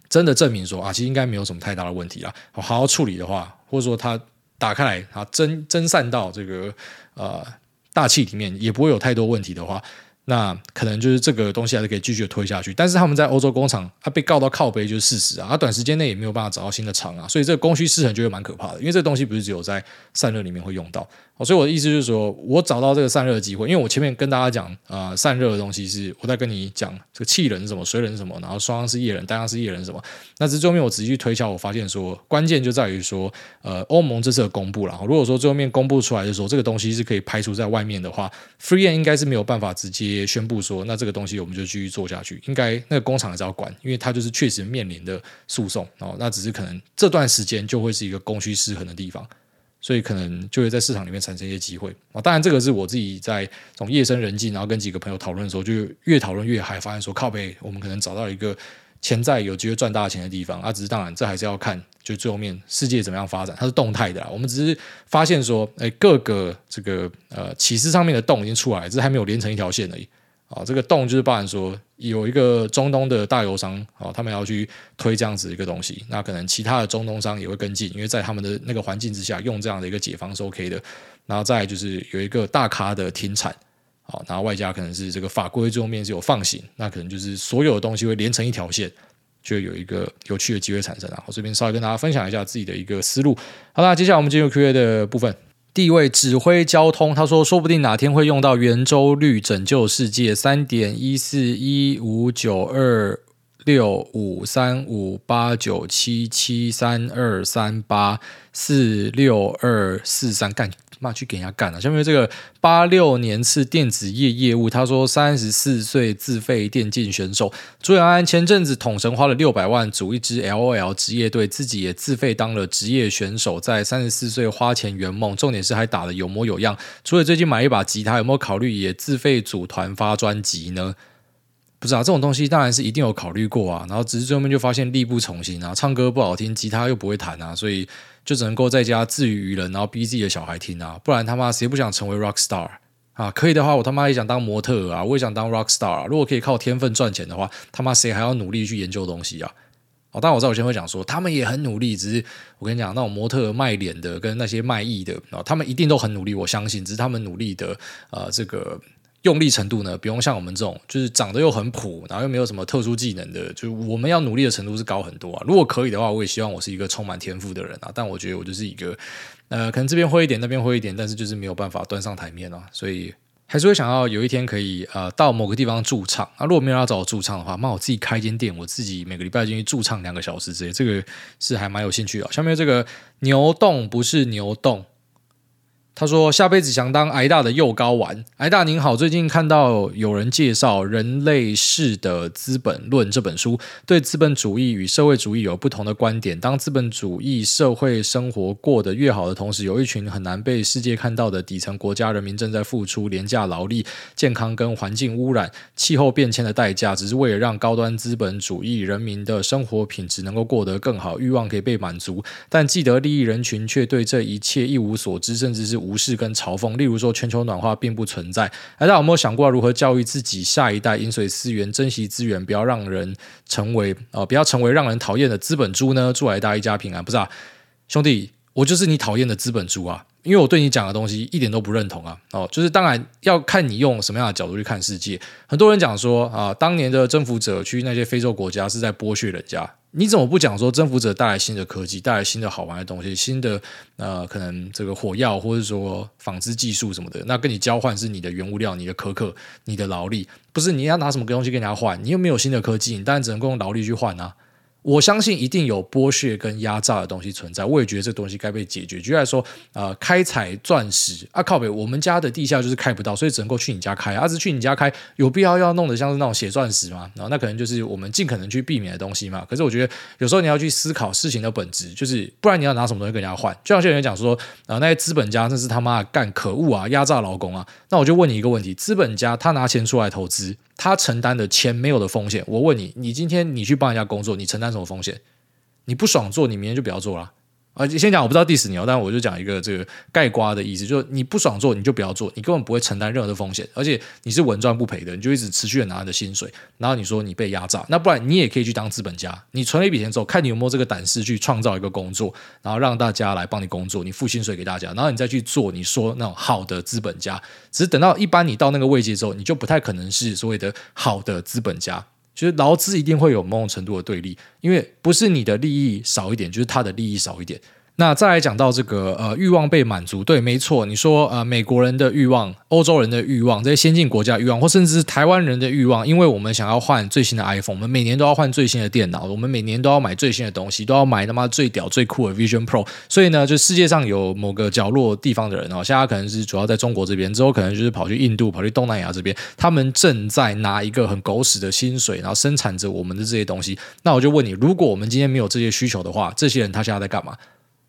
真的证明说啊，其实应该没有什么太大的问题啦。好好处理的话，或者说它打开来啊，蒸蒸散到这个呃大气里面，也不会有太多问题的话。那可能就是这个东西还是可以继续推下去，但是他们在欧洲工厂，他被告到靠背就是事实啊，他短时间内也没有办法找到新的厂啊，所以这个供需失衡就会蛮可怕的，因为这个东西不是只有在散热里面会用到，所以我的意思就是说，我找到这个散热的机会，因为我前面跟大家讲啊、呃，散热的东西是我在跟你讲这个气冷什么，水冷什么，然后双方是液冷、单样式液冷什么，那这最后面我仔细去推敲，我发现说关键就在于说，呃，欧盟这次的公布了，如果说最后面公布出来的时候，这个东西是可以排除在外面的话，3M 应该是没有办法直接。也宣布说，那这个东西我们就继续做下去。应该那个工厂还是要管，因为它就是确实面临的诉讼哦。那只是可能这段时间就会是一个供需失衡的地方，所以可能就会在市场里面产生一些机会啊。当然，这个是我自己在从夜深人静，然后跟几个朋友讨论的时候，就越讨论越嗨，发现说靠北，我们可能找到一个潜在有机会赚大钱的地方啊。只是当然，这还是要看就最后面世界怎么样发展，它是动态的啦。我们只是发现说，哎，各个这个呃启示上面的洞已经出来，只是还没有连成一条线而已。啊，这个洞就是包含说有一个中东的大油商啊，他们要去推这样子一个东西，那可能其他的中东商也会跟进，因为在他们的那个环境之下，用这样的一个解方是 OK 的。然后再就是有一个大咖的停产，啊，然后外加可能是这个法规最后面是有放行，那可能就是所有的东西会连成一条线，就有一个有趣的机会产生。然后这边稍微跟大家分享一下自己的一个思路。好啦，接下来我们进入 Q&A 的部分。第一位指挥交通，他说：“说不定哪天会用到圆周率拯救世界。”三点一四一五九二六五三五八九七七三二三八四六二四三干。嘛去给人家干了！下面这个八六年次电子业业务，他说三十四岁自费电竞选手朱阳安前阵子统神花了六百万组一支 LOL 职业队，自己也自费当了职业选手，在三十四岁花钱圆梦，重点是还打得有模有样。除了最近买一把吉他，有没有考虑也自费组团发专辑呢？不是啊，这种东西当然是一定有考虑过啊，然后只是最后面就发现力不从心啊，唱歌不好听，吉他又不会弹啊，所以。就只能够在家自娱娱人，然后逼自己的小孩听啊，不然他妈谁不想成为 rock star 啊？可以的话，我他妈也想当模特啊，我也想当 rock star 啊。如果可以靠天分赚钱的话，他妈谁还要努力去研究东西啊？哦，当然我知道有些人会讲说，他们也很努力，只是我跟你讲，那种模特卖脸的跟那些卖艺的啊，他们一定都很努力，我相信，只是他们努力的呃这个。用力程度呢，不用像我们这种，就是长得又很普，然后又没有什么特殊技能的，就是我们要努力的程度是高很多啊。如果可以的话，我也希望我是一个充满天赋的人啊。但我觉得我就是一个，呃，可能这边会一点，那边会一点，但是就是没有办法端上台面啊。所以还是会想要有一天可以呃到某个地方驻唱啊。如果没有人要找我驻唱的话，那我自己开一间店，我自己每个礼拜进去驻唱两个小时之类，这个是还蛮有兴趣的。下面这个牛洞不是牛洞。他说：“下辈子想当挨大的幼睾丸。”挨大您好，最近看到有人介绍《人类世的资本论》这本书，对资本主义与社会主义有不同的观点。当资本主义社会生活过得越好的同时，有一群很难被世界看到的底层国家人民正在付出廉价劳力、健康跟环境污染、气候变迁的代价，只是为了让高端资本主义人民的生活品质能够过得更好，欲望可以被满足。但既得利益人群却对这一切一无所知，甚至是。无视跟嘲讽，例如说全球暖化并不存在。大家有没有想过如何教育自己下一代饮水思源、珍惜资源，不要让人成为啊、呃，不要成为让人讨厌的资本猪呢？祝大家一家平安。不是啊，兄弟，我就是你讨厌的资本猪啊！因为我对你讲的东西一点都不认同啊。哦，就是当然要看你用什么样的角度去看世界。很多人讲说啊，当年的征服者去那些非洲国家是在剥削人家。你怎么不讲说征服者带来新的科技，带来新的好玩的东西，新的呃可能这个火药或者说纺织技术什么的，那跟你交换是你的原物料、你的可可、你的劳力，不是你要拿什么东西跟人家换？你又没有新的科技，你当然只能够用劳力去换啊。我相信一定有剥削跟压榨的东西存在，我也觉得这东西该被解决。举例来说，呃，开采钻石啊，靠北，我们家的地下就是开不到，所以只能够去你家开。啊，是去你家开，有必要要弄得像是那种血钻石吗？然后那可能就是我们尽可能去避免的东西嘛。可是我觉得有时候你要去思考事情的本质，就是不然你要拿什么东西跟人家换？就像有些人讲说，啊、呃，那些资本家真是他妈干可恶啊，压榨劳工啊。那我就问你一个问题：资本家他拿钱出来投资？他承担的钱没有的风险，我问你，你今天你去帮人家工作，你承担什么风险？你不爽做，你明天就不要做了。先讲我不知道 diss 你哦，但我就讲一个这个盖瓜的意思，就是你不爽做，你就不要做，你根本不会承担任何的风险，而且你是稳赚不赔的，你就一直持续的拿你的薪水，然后你说你被压榨，那不然你也可以去当资本家，你存了一笔钱之后，看你有没有这个胆识去创造一个工作，然后让大家来帮你工作，你付薪水给大家，然后你再去做你说那种好的资本家，只是等到一般你到那个位阶之后，你就不太可能是所谓的好的资本家。就是劳资一定会有某种程度的对立，因为不是你的利益少一点，就是他的利益少一点。那再来讲到这个呃欲望被满足，对，没错，你说呃美国人的欲望、欧洲人的欲望、这些先进国家的欲望，或甚至是台湾人的欲望，因为我们想要换最新的 iPhone，我们每年都要换最新的电脑，我们每年都要买最新的东西，都要买他妈最屌最酷的 Vision Pro。所以呢，就世界上有某个角落地方的人哦，现在可能是主要在中国这边，之后可能就是跑去印度、跑去东南亚这边，他们正在拿一个很狗屎的薪水，然后生产着我们的这些东西。那我就问你，如果我们今天没有这些需求的话，这些人他现在在干嘛？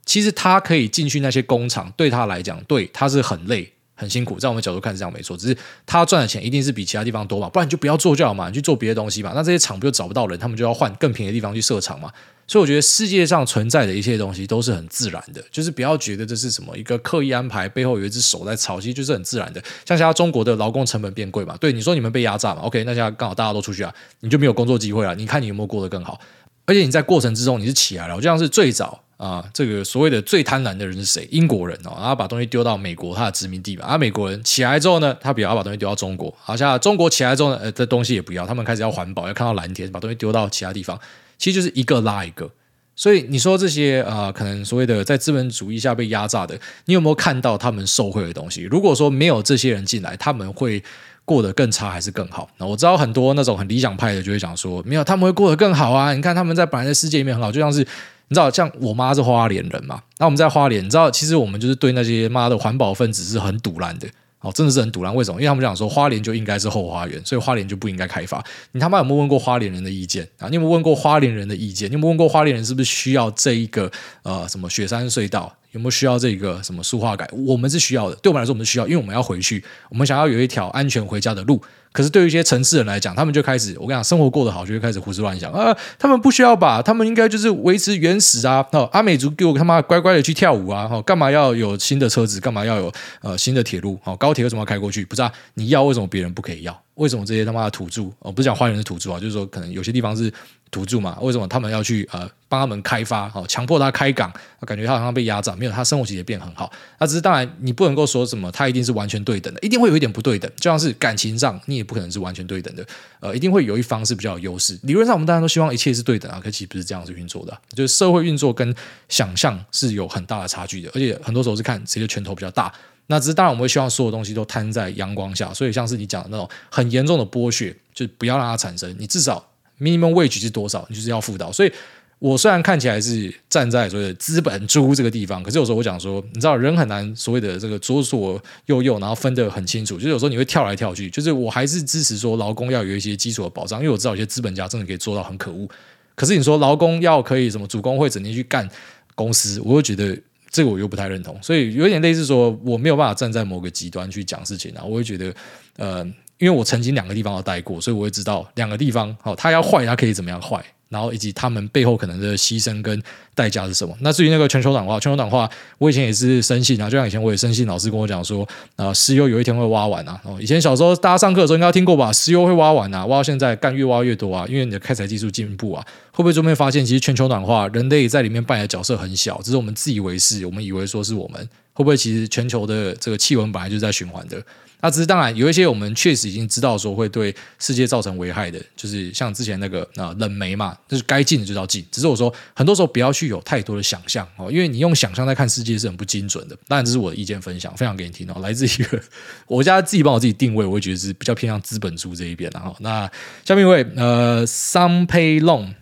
其实他可以进去那些工厂，对他来讲，对他是很累、很辛苦。在我们角度看是这样没错，只是他赚的钱一定是比其他地方多嘛，不然你就不要做就好嘛，你去做别的东西嘛。那这些厂不就找不到人，他们就要换更便宜的地方去设厂嘛。所以我觉得世界上存在的一切东西都是很自然的，就是不要觉得这是什么一个刻意安排，背后有一只手在操，其实就是很自然的。像现在中国的劳工成本变贵嘛，对你说你们被压榨嘛，OK，那现在刚好大家都出去啊，你就没有工作机会了。你看你有没有过得更好？而且你在过程之中你是起来了，我就像是最早。啊，这个所谓的最贪婪的人是谁？英国人哦，然后把东西丢到美国，他的殖民地嘛。啊，美国人起来之后呢，他比较把东西丢到中国。好像中国起来之后呢，呃，这东西也不要，他们开始要环保，要看到蓝天，把东西丢到其他地方。其实就是一个拉一个。所以你说这些啊、呃，可能所谓的在资本主义下被压榨的，你有没有看到他们受惠的东西？如果说没有这些人进来，他们会过得更差还是更好？那我知道很多那种很理想派的就会讲说，没有，他们会过得更好啊！你看他们在本来的世界里面很好，就像是你知道，像我妈是花莲人嘛，那我们在花莲，你知道，其实我们就是对那些妈的环保分子是很赌烂的。哦，真的是很赌烂。为什么？因为他们讲说花莲就应该是后花园，所以花莲就不应该开发。你他妈有没有问过花莲人的意见啊？你有没有问过花莲人的意见？你有没有问过花莲人是不是需要这一个呃什么雪山隧道？有没有需要这个什么塑化改？我们是需要的。对我们来说，我们是需要，因为我们要回去，我们想要有一条安全回家的路。可是对于一些城市人来讲，他们就开始，我跟你讲，生活过得好，就会开始胡思乱想啊。他们不需要吧？他们应该就是维持原始啊。哦，阿美族给我他妈乖乖的去跳舞啊。哦，干嘛要有新的车子？干嘛要有呃新的铁路？哦，高铁为什么要开过去？不知道？你要为什么别人不可以要？为什么这些他妈的土著？哦，不是讲花莲的土著啊，就是说可能有些地方是。土著嘛，为什么他们要去呃帮他们开发？好，强迫他开港，感觉他好像被压榨，没有他生活其实也变很好。那只是当然，你不能够说什么，他一定是完全对等的，一定会有一点不对等。就像是感情上，你也不可能是完全对等的。呃，一定会有一方是比较有优势。理论上，我们大家都希望一切是对等啊，可其实不是这样子运作的。就是社会运作跟想象是有很大的差距的，而且很多时候是看谁的拳头比较大。那只是当然，我们会希望所有东西都摊在阳光下。所以，像是你讲的那种很严重的剥削，就不要让它产生。你至少。minimum wage 是多少？你就是要付到。所以，我虽然看起来是站在所谓的资本猪这个地方，可是有时候我讲说，你知道人很难所谓的这个左左右右，然后分得很清楚。就是有时候你会跳来跳去。就是我还是支持说劳工要有一些基础的保障，因为我知道有些资本家真的可以做到很可恶。可是你说劳工要可以什么主工会整天去干公司，我会觉得这个我又不太认同。所以有点类似说，我没有办法站在某个极端去讲事情啊。我会觉得，呃。因为我曾经两个地方都待过，所以我会知道两个地方，好，它要坏，它可以怎么样坏，然后以及他们背后可能的牺牲跟代价是什么。那至于那个全球暖化，全球暖化，我以前也是深信啊，就像以前我也深信老师跟我讲说，啊，石油有一天会挖完啊。哦，以前小时候大家上课的时候应该听过吧？石油会挖完啊，挖到现在干越挖越多啊，因为你的开采技术进步啊，会不会终于发现其实全球暖化人类在里面扮演的角色很小，只是我们自以为是，我们以为说是我们，会不会其实全球的这个气温本来就是在循环的？那只是当然有一些我们确实已经知道说会对世界造成危害的，就是像之前那个啊冷媒嘛，就是该禁的就要禁。只是我说很多时候不要去有太多的想象哦，因为你用想象在看世界是很不精准的。当然这是我的意见分享，分享给你听哦，来自一个 我家自己帮我自己定位，我会觉得是比较偏向资本主义这一边。然后那下面一位呃 Some Pay Long，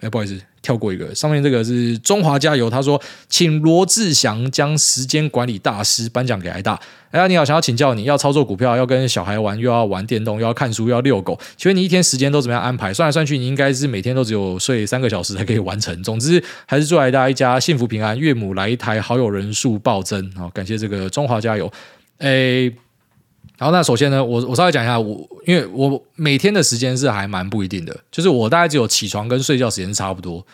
哎不好意思。跳过一个，上面这个是中华加油。他说：“请罗志祥将时间管理大师颁奖给挨大。”哎呀，你好，想要请教你，要操作股票，要跟小孩玩，又要玩电动，又要看书，又要遛狗。请问你一天时间都怎么样安排？算来算去，你应该是每天都只有睡三个小时才可以完成。总之，还是祝挨大一家幸福平安，岳母来一台，好友人数暴增。好，感谢这个中华加油。哎。然后那首先呢，我我稍微讲一下，我因为我每天的时间是还蛮不一定的，就是我大概只有起床跟睡觉时间是差不多，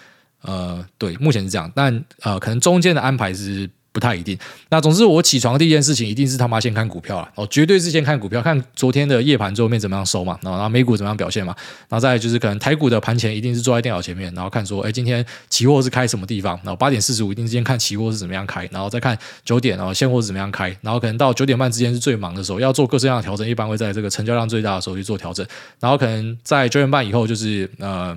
呃，对，目前是这样，但呃，可能中间的安排是。不太一定。那总之，我起床第一件事情一定是他妈先看股票了哦，绝对是先看股票，看昨天的夜盘最后面怎么样收嘛，然后美股怎么样表现嘛，然后再就是可能台股的盘前一定是坐在电脑前面，然后看说，哎，今天期货是开什么地方？然后八点四十五一定是先看期货是怎么样开，然后再看九点，然后现货是怎么样开，然后可能到九点半之间是最忙的时候，要做各式各样的调整，一般会在这个成交量最大的时候去做调整，然后可能在九点半以后就是呃，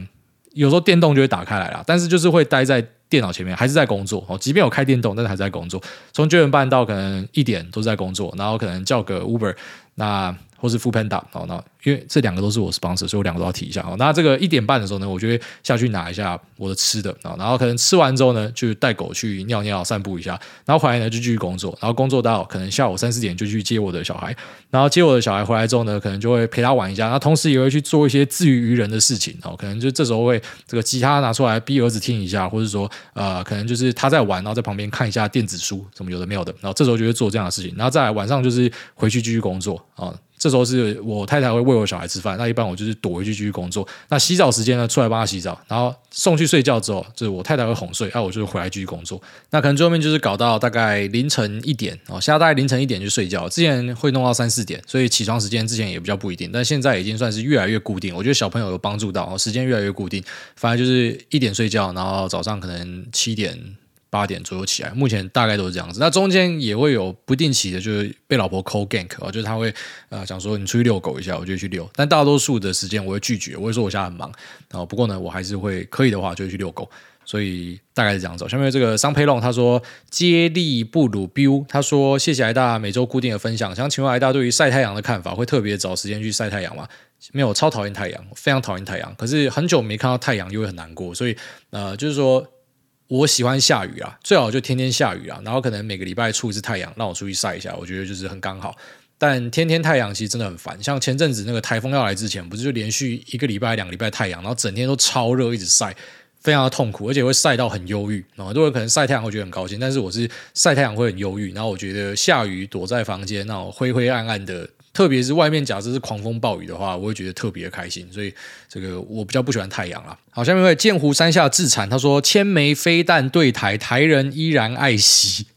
有时候电动就会打开来了，但是就是会待在。电脑前面还是在工作哦，即便有开电动，但是还是在工作。从九点半到可能一点都是在工作，然后可能叫个 Uber，那。或是 Foodpanda 哦，那因为这两个都是我 sponsor，所以我两个都要提一下哦。那这个一点半的时候呢，我就会下去拿一下我的吃的啊，然后可能吃完之后呢，就带狗去尿尿、散步一下，然后回来呢就继续工作，然后工作到可能下午三四点就去接我的小孩，然后接我的小孩回来之后呢，可能就会陪他玩一下，那同时也会去做一些自娱娱人的事情哦，可能就这时候会这个吉他拿出来逼儿子听一下，或者说呃，可能就是他在玩，然后在旁边看一下电子书，什么有的没有的，然后这时候就会做这样的事情，然后再晚上就是回去继续工作啊。这时候是我太太会喂我小孩吃饭，那一般我就是躲回去继续工作。那洗澡时间呢，出来帮他洗澡，然后送去睡觉之后，就是我太太会哄睡，那我就回来继续工作。那可能最后面就是搞到大概凌晨一点哦，现在大概凌晨一点就睡觉，之前会弄到三四点，所以起床时间之前也比较不一定，但现在已经算是越来越固定。我觉得小朋友有帮助到，时间越来越固定，反正就是一点睡觉，然后早上可能七点。八点左右起来，目前大概都是这样子。那中间也会有不定期的，就是被老婆 call gank 啊，就是他会呃想说你出去遛狗一下，我就去遛。但大多数的时间我会拒绝，我会说我现在很忙。然后不过呢，我还是会可以的话就去遛狗。所以大概是这样走。下面这个桑培龙他说接力布鲁 biu，他说谢谢癌大每周固定的分享，想请问癌大对于晒太阳的看法，会特别找时间去晒太阳吗？没有，超讨厌太阳，非常讨厌太阳。可是很久没看到太阳，又会很难过。所以呃，就是说我喜欢下雨啊，最好就天天下雨啊，然后可能每个礼拜出一次太阳，让我出去晒一下，我觉得就是很刚好。但天天太阳其实真的很烦，像前阵子那个台风要来之前，不是就连续一个礼拜、两个礼拜太阳，然后整天都超热，一直晒。非常的痛苦，而且会晒到很忧郁。很多人可能晒太阳会觉得很高兴，但是我是晒太阳会很忧郁。然后我觉得下雨躲在房间，那种灰灰暗暗的，特别是外面假设是狂风暴雨的话，我会觉得特别的开心。所以这个我比较不喜欢太阳啦。好，下面一位剑湖山下自产，他说千枚飞弹对台，台人依然爱惜。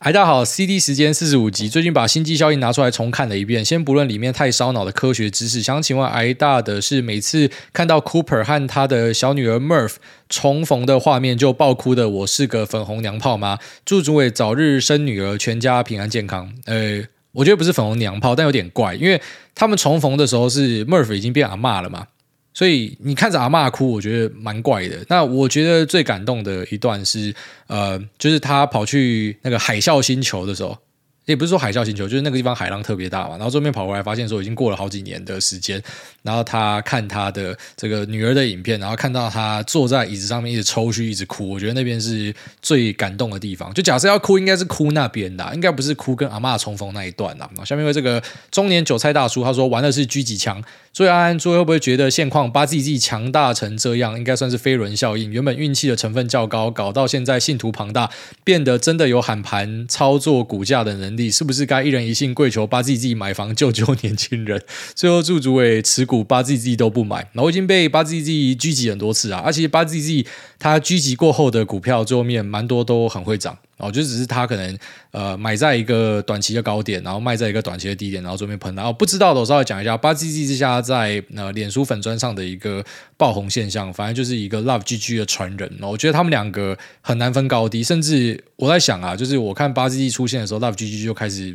哎，大家好，CD 时间四十五集，最近把《星际效应》拿出来重看了一遍。先不论里面太烧脑的科学知识，想请问癌大的是，每次看到 Cooper 和他的小女儿 Murph 重逢的画面就爆哭的，我是个粉红娘炮吗？祝主委早日生女儿，全家平安健康。呃，我觉得不是粉红娘炮，但有点怪，因为他们重逢的时候是 Murph 已经变阿嬷了嘛。所以你看着阿嬷哭，我觉得蛮怪的。那我觉得最感动的一段是，呃，就是他跑去那个海啸星球的时候。也不是说海啸星球，就是那个地方海浪特别大嘛。然后这边跑过来，发现说已经过了好几年的时间。然后他看他的这个女儿的影片，然后看到他坐在椅子上面一直抽搐，一直哭。我觉得那边是最感动的地方。就假设要哭，应该是哭那边的，应该不是哭跟阿嬷重逢那一段啦。下面为这个中年韭菜大叔他说玩的是狙击枪。所以安安诸位会不会觉得现况八 G G 强大成这样，应该算是飞轮效应？原本运气的成分较高，搞到现在信徒庞大，变得真的有喊盘操作股价的能力。是不是该一人一信跪求八 G G 买房救救年轻人？最后祝诸位持股八 G G 都不买。我已经被八 G G 狙击很多次啊，而且八 G G 它狙击过后的股票最后面蛮多都很会涨。哦，就只是他可能呃买在一个短期的高点，然后卖在一个短期的低点，然后准备喷。然后不知道的我稍微讲一下八 G G 之下在呃脸书粉砖上的一个爆红现象，反正就是一个 Love GG 的传人。哦我觉得他们两个很难分高低，甚至我在想啊，就是我看八 G G 出现的时候，Love GG 就开始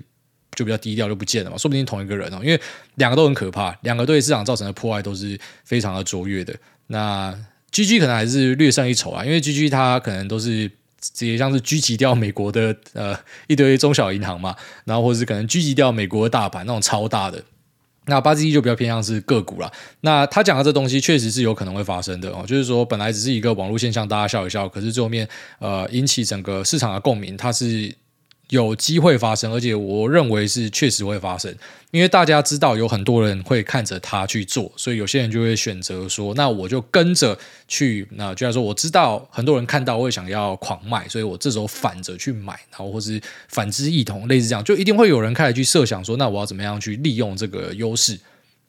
就比较低调，就不见了嘛，说不定同一个人哦，因为两个都很可怕，两个对市场造成的破坏都是非常的卓越的。那 GG 可能还是略胜一筹啊，因为 GG 它可能都是。直接像是狙击掉美国的呃一堆中小银行嘛，然后或者是可能狙击掉美国的大盘那种超大的，那八 G 就比较偏向是个股了。那他讲的这东西确实是有可能会发生的哦，就是说本来只是一个网络现象，大家笑一笑，可是最后面呃引起整个市场的共鸣，它是。有机会发生，而且我认为是确实会发生，因为大家知道有很多人会看着他去做，所以有些人就会选择说，那我就跟着去。那就像说，我知道很多人看到会想要狂卖，所以我这时候反着去买，然后或是反之亦同，类似这样，就一定会有人开始去设想说，那我要怎么样去利用这个优势。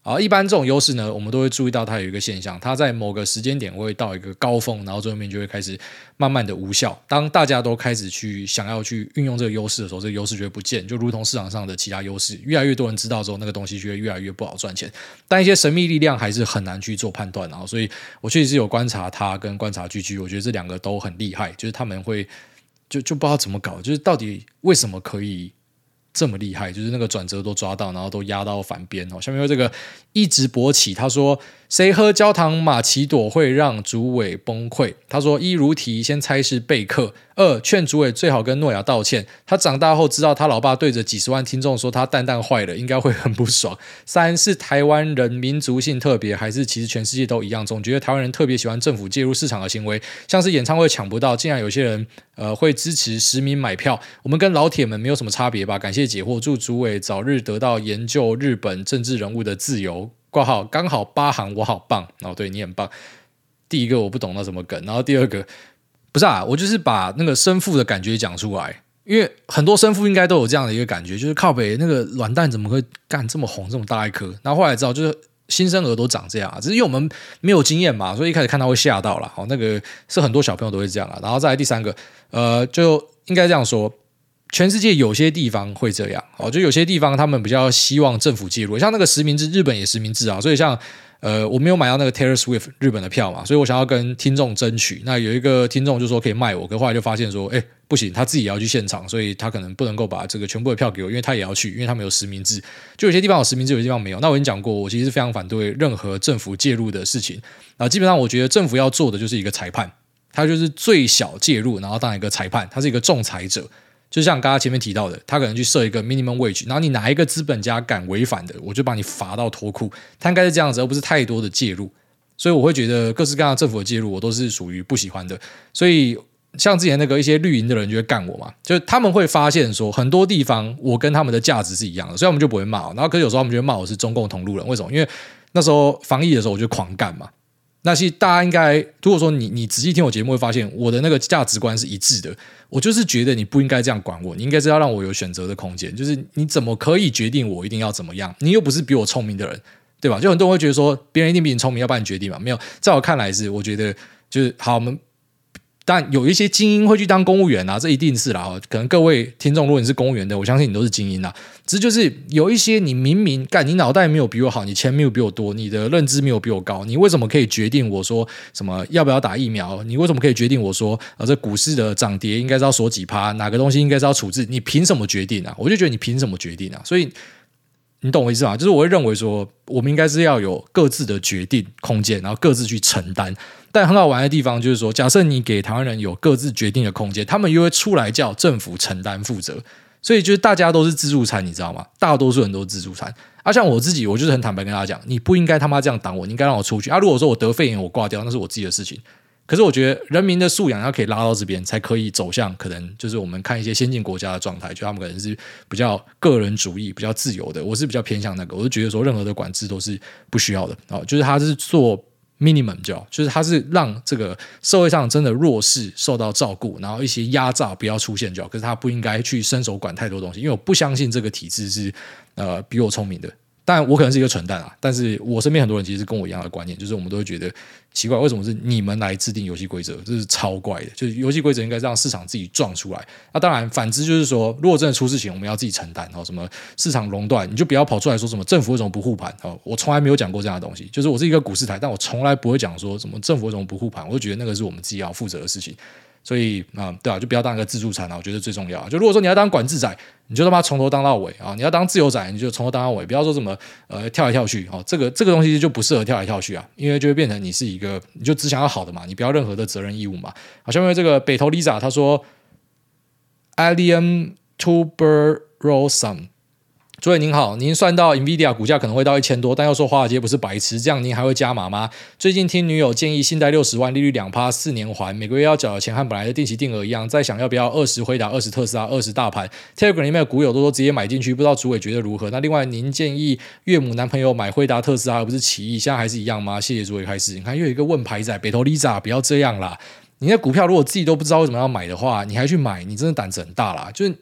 好，一般这种优势呢，我们都会注意到它有一个现象，它在某个时间点会到一个高峰，然后最后面就会开始慢慢的无效。当大家都开始去想要去运用这个优势的时候，这个优势就会不见，就如同市场上的其他优势，越来越多人知道之后，那个东西就会越来越不好赚钱。但一些神秘力量还是很难去做判断，然后所以我确实是有观察它跟观察 GG，我觉得这两个都很厉害，就是他们会就就不知道怎么搞，就是到底为什么可以。这么厉害，就是那个转折都抓到，然后都压到反边哦。下面有这个一直勃起，他说。谁喝焦糖玛奇朵会让主委崩溃？他说：一如题，先猜是贝克；二劝主委最好跟诺亚道歉。他长大后知道他老爸对着几十万听众说他蛋蛋坏了，应该会很不爽。三是台湾人民族性特别，还是其实全世界都一样？总觉得台湾人特别喜欢政府介入市场的行为，像是演唱会抢不到，竟然有些人呃会支持实名买票。我们跟老铁们没有什么差别吧？感谢解惑，祝主委早日得到研究日本政治人物的自由。挂号刚好八行，我好棒哦！对，你很棒。第一个我不懂那什么梗，然后第二个不是啊，我就是把那个生父的感觉讲出来，因为很多生父应该都有这样的一个感觉，就是靠北那个卵蛋怎么会干这么红这么大一颗？然后后来知道就是新生儿都长这样，只是因为我们没有经验嘛，所以一开始看到会吓到了。好，那个是很多小朋友都会这样啊。然后再来第三个，呃，就应该这样说。全世界有些地方会这样，哦，就有些地方他们比较希望政府介入，像那个实名制，日本也实名制啊，所以像呃，我没有买到那个 Taylor Swift 日本的票嘛，所以我想要跟听众争取，那有一个听众就说可以卖我，可后来就发现说，哎，不行，他自己也要去现场，所以他可能不能够把这个全部的票给我，因为他也要去，因为他们有实名制，就有些地方有实名制，有些地方没有。那我已经讲过，我其实是非常反对任何政府介入的事情啊，基本上我觉得政府要做的就是一个裁判。他就是最小介入，然后当一个裁判，他是一个仲裁者。就像刚刚前面提到的，他可能去设一个 minimum wage，然后你哪一个资本家敢违反的，我就把你罚到脱裤。他应该是这样子，而不是太多的介入。所以我会觉得各式各样政府的介入，我都是属于不喜欢的。所以像之前那个一些绿营的人就会干我嘛，就他们会发现说很多地方我跟他们的价值是一样的，所以我们就不会骂。然后可是有时候他们就会骂我是中共同路人，为什么？因为那时候防疫的时候我就狂干嘛。那其实大家应该，如果说你你仔细听我节目，会发现我的那个价值观是一致的。我就是觉得你不应该这样管我，你应该是要让我有选择的空间。就是你怎么可以决定我一定要怎么样？你又不是比我聪明的人，对吧？就很多人会觉得说别人一定比你聪明，要帮你决定嘛？没有，在我看来是，我觉得就是好，我们。但有一些精英会去当公务员啊，这一定是啦。可能各位听众，如果你是公务员的，我相信你都是精英啦。只是就是有一些你明明干，你脑袋没有比我好，你钱没有比我多，你的认知没有比我高，你为什么可以决定我说什么要不要打疫苗？你为什么可以决定我说啊，这股市的涨跌应该是要锁几趴，哪个东西应该是要处置？你凭什么决定啊？我就觉得你凭什么决定啊？所以。你懂我意思吗？就是我会认为说，我们应该是要有各自的决定空间，然后各自去承担。但很好玩的地方就是说，假设你给台湾人有各自决定的空间，他们又会出来叫政府承担负责。所以就是大家都是自助餐，你知道吗？大多数人都是自助餐。啊，像我自己，我就是很坦白跟大家讲，你不应该他妈这样挡我，你应该让我出去。啊，如果说我得肺炎我挂掉，那是我自己的事情。可是我觉得人民的素养要可以拉到这边，才可以走向可能就是我们看一些先进国家的状态，就他们可能是比较个人主义、比较自由的。我是比较偏向那个，我就觉得说任何的管制都是不需要的哦，就是他是做 minimum 就，就是他是让这个社会上真的弱势受到照顾，然后一些压榨不要出现就好。可是他不应该去伸手管太多东西，因为我不相信这个体制是呃比我聪明的。但我可能是一个蠢蛋啊，但是我身边很多人其实跟我一样的观念，就是我们都会觉得奇怪，为什么是你们来制定游戏规则？这是超怪的，就是游戏规则应该让市场自己撞出来。那当然，反之就是说，如果真的出事情，我们要自己承担。哦，什么市场垄断，你就不要跑出来说什么政府为什么不护盘？哦，我从来没有讲过这样的东西。就是我是一个股市台，但我从来不会讲说什么政府为什么不护盘。我就觉得那个是我们自己要负责的事情。所以啊、对啊，就不要当一个自助餐啊，我觉得最重要啊。就如果说你要当管制仔，你就他妈从头当到尾啊！你要当自由仔，你就从头当到尾，不要说什么呃跳来跳去哦，这个这个东西就不适合跳来跳去啊，因为就会变成你是一个，你就只想要好的嘛，你不要任何的责任义务嘛。好，下面这个北投 Lisa 他说，Alien Tuberosum。诸位您好，您算到 Nvidia 股价可能会到一千多，但又说华尔街不是白痴，这样您还会加码吗？最近听女友建议，信贷六十万，利率两趴，四年还，每个月要缴的钱和本来的定期定额一样，在想要不要二十辉达，二十特斯拉，二十大盘。Telegram 里面的股友都说直接买进去，不知道诸位觉得如何？那另外您建议岳母男朋友买辉达、特斯拉，而不是奇异，现在还是一样吗？谢谢诸位开始。你看又有一个问牌仔，北投 Lisa，不要这样啦！你的股票如果自己都不知道为什么要买的话，你还去买，你真的胆子很大啦！就是。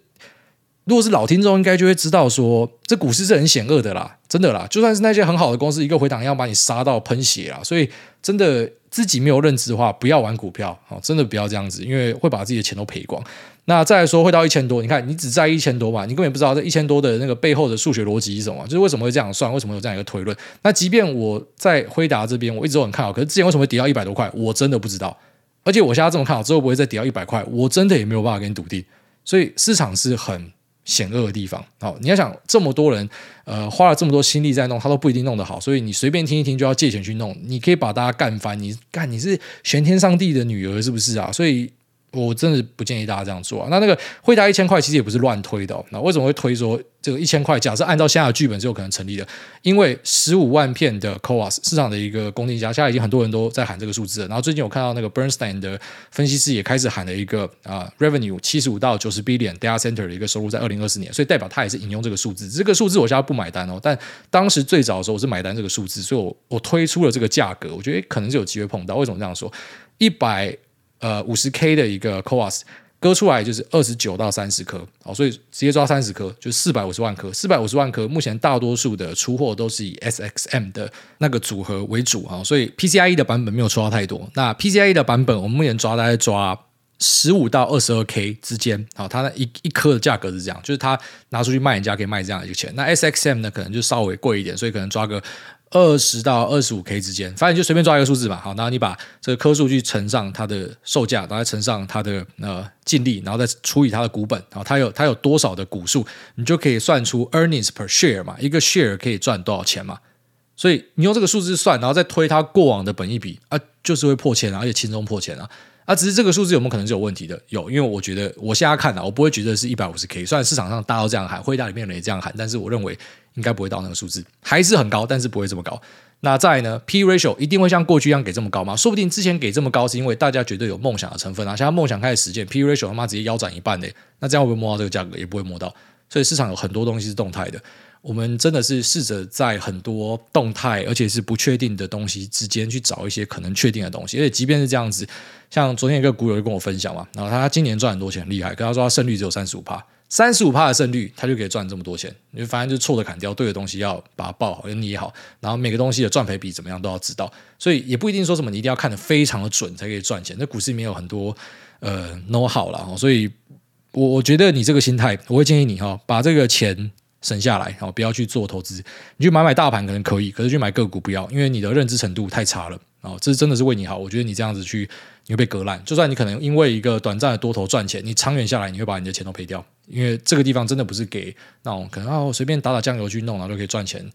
如果是老听众，应该就会知道说，这股市是很险恶的啦，真的啦。就算是那些很好的公司，一个回档要把你杀到喷血啦。所以，真的自己没有认知的话，不要玩股票啊，真的不要这样子，因为会把自己的钱都赔光。那再来说，会到一千多，你看你只在一千多嘛，你根本不知道这一千多的那个背后的数学逻辑是什么，就是为什么会这样算，为什么有这样一个推论。那即便我在辉达这边，我一直都很看好，可是之前为什么会跌到一百多块，我真的不知道。而且我现在这么看好，之后不会再跌到一百块，我真的也没有办法给你笃定。所以市场是很。险恶的地方，好，你要想这么多人，呃，花了这么多心力在弄，他都不一定弄得好，所以你随便听一听就要借钱去弄，你可以把大家干翻，你干你是玄天上帝的女儿是不是啊？所以。我真的不建议大家这样做啊。那那个辉达一千块其实也不是乱推的哦。那为什么会推说这个一千块？假设按照现在的剧本是有可能成立的，因为十五万片的 CoWoS 市场的一个供应价，现在已经很多人都在喊这个数字了。然后最近我看到那个 Bernstein 的分析师也开始喊了一个啊 Revenue 七十五到九十 billion data center 的一个收入在二零二四年，所以代表他也是引用这个数字。这个数字我现在不买单哦，但当时最早的时候我是买单这个数字，所以我我推出了这个价格，我觉得可能是有机会碰到。为什么这样说？一百。呃，五十 K 的一个 CoWoS 割出来就是二十九到三十颗，好，所以直接抓三十颗，就四百五十万颗。四百五十万颗，目前大多数的出货都是以 SXM 的那个组合为主哈，所以 PCIe 的版本没有出到太多。那 PCIe 的版本，我们目前抓大概抓十五到二十二 K 之间，好，它那一一颗的价格是这样，就是它拿出去卖人家可以卖这样一个钱。那 SXM 呢，可能就稍微贵一点，所以可能抓个。二十到二十五 K 之间，反正就随便抓一个数字吧。好，然后你把这个颗数去乘上它的售价，然后再乘上它的呃净利，然后再除以它的股本，然后它有它有多少的股数，你就可以算出 earnings per share 嘛，一个 share 可以赚多少钱嘛。所以你用这个数字算，然后再推它过往的本益比啊，就是会破千，而且轻松破千啊。啊，只是这个数字有没有可能是有问题的？有，因为我觉得我现在看啊，我不会觉得是一百五十 K。虽然市场上大家都这样喊，会大里面人也这样喊，但是我认为应该不会到那个数字，还是很高，但是不会这么高。那再来呢，P ratio 一定会像过去一样给这么高吗？说不定之前给这么高是因为大家觉得有梦想的成分啊，现在梦想开始实践，P ratio 他妈直接腰斩一半嘞，那这样会不会摸到这个价格？也不会摸到。所以市场有很多东西是动态的，我们真的是试着在很多动态而且是不确定的东西之间去找一些可能确定的东西。而且即便是这样子，像昨天一个股友就跟我分享嘛，然后他今年赚很多钱，很厉害，跟他说他胜率只有三十五趴。三十五趴的胜率，他就可以赚这么多钱。你就发现，就错的砍掉，对的东西要把它报好，要捏好，然后每个东西的赚赔比怎么样都要知道。所以也不一定说什么你一定要看得非常的准才可以赚钱。那股市里面有很多呃 know how 啦，所以我我觉得你这个心态，我会建议你哈，把这个钱省下来，然后不要去做投资。你去买买大盘可能可以，可是去买个股不要，因为你的认知程度太差了。哦，这真的是为你好。我觉得你这样子去，你会被割烂。就算你可能因为一个短暂的多头赚钱，你长远下来你会把你的钱都赔掉。因为这个地方真的不是给那种可能啊，我随便打打酱油去弄，然后就可以赚钱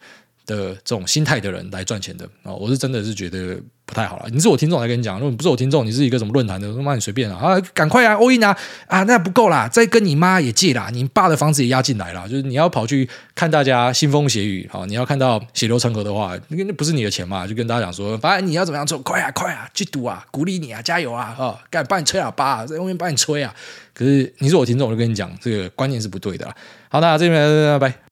的这种心态的人来赚钱的啊。我是真的是觉得。不太好了，你是我听众来跟你讲，如果你不是我听众，你是一个什么论坛的，他妈你随便啊啊，赶快啊，all in 啊啊，那不够啦，再跟你妈也借啦，你爸的房子也押进来了，就是你要跑去看大家腥风血雨，好，你要看到血流成河的话，那那不是你的钱嘛，就跟大家讲说，反正你要怎么样做，快啊快啊，去赌啊，鼓励你啊，加油啊，啊，赶紧帮你吹喇叭，在后面帮你吹啊，可是你是我听众，我就跟你讲，这个观念是不对的啦。好，那这边拜拜。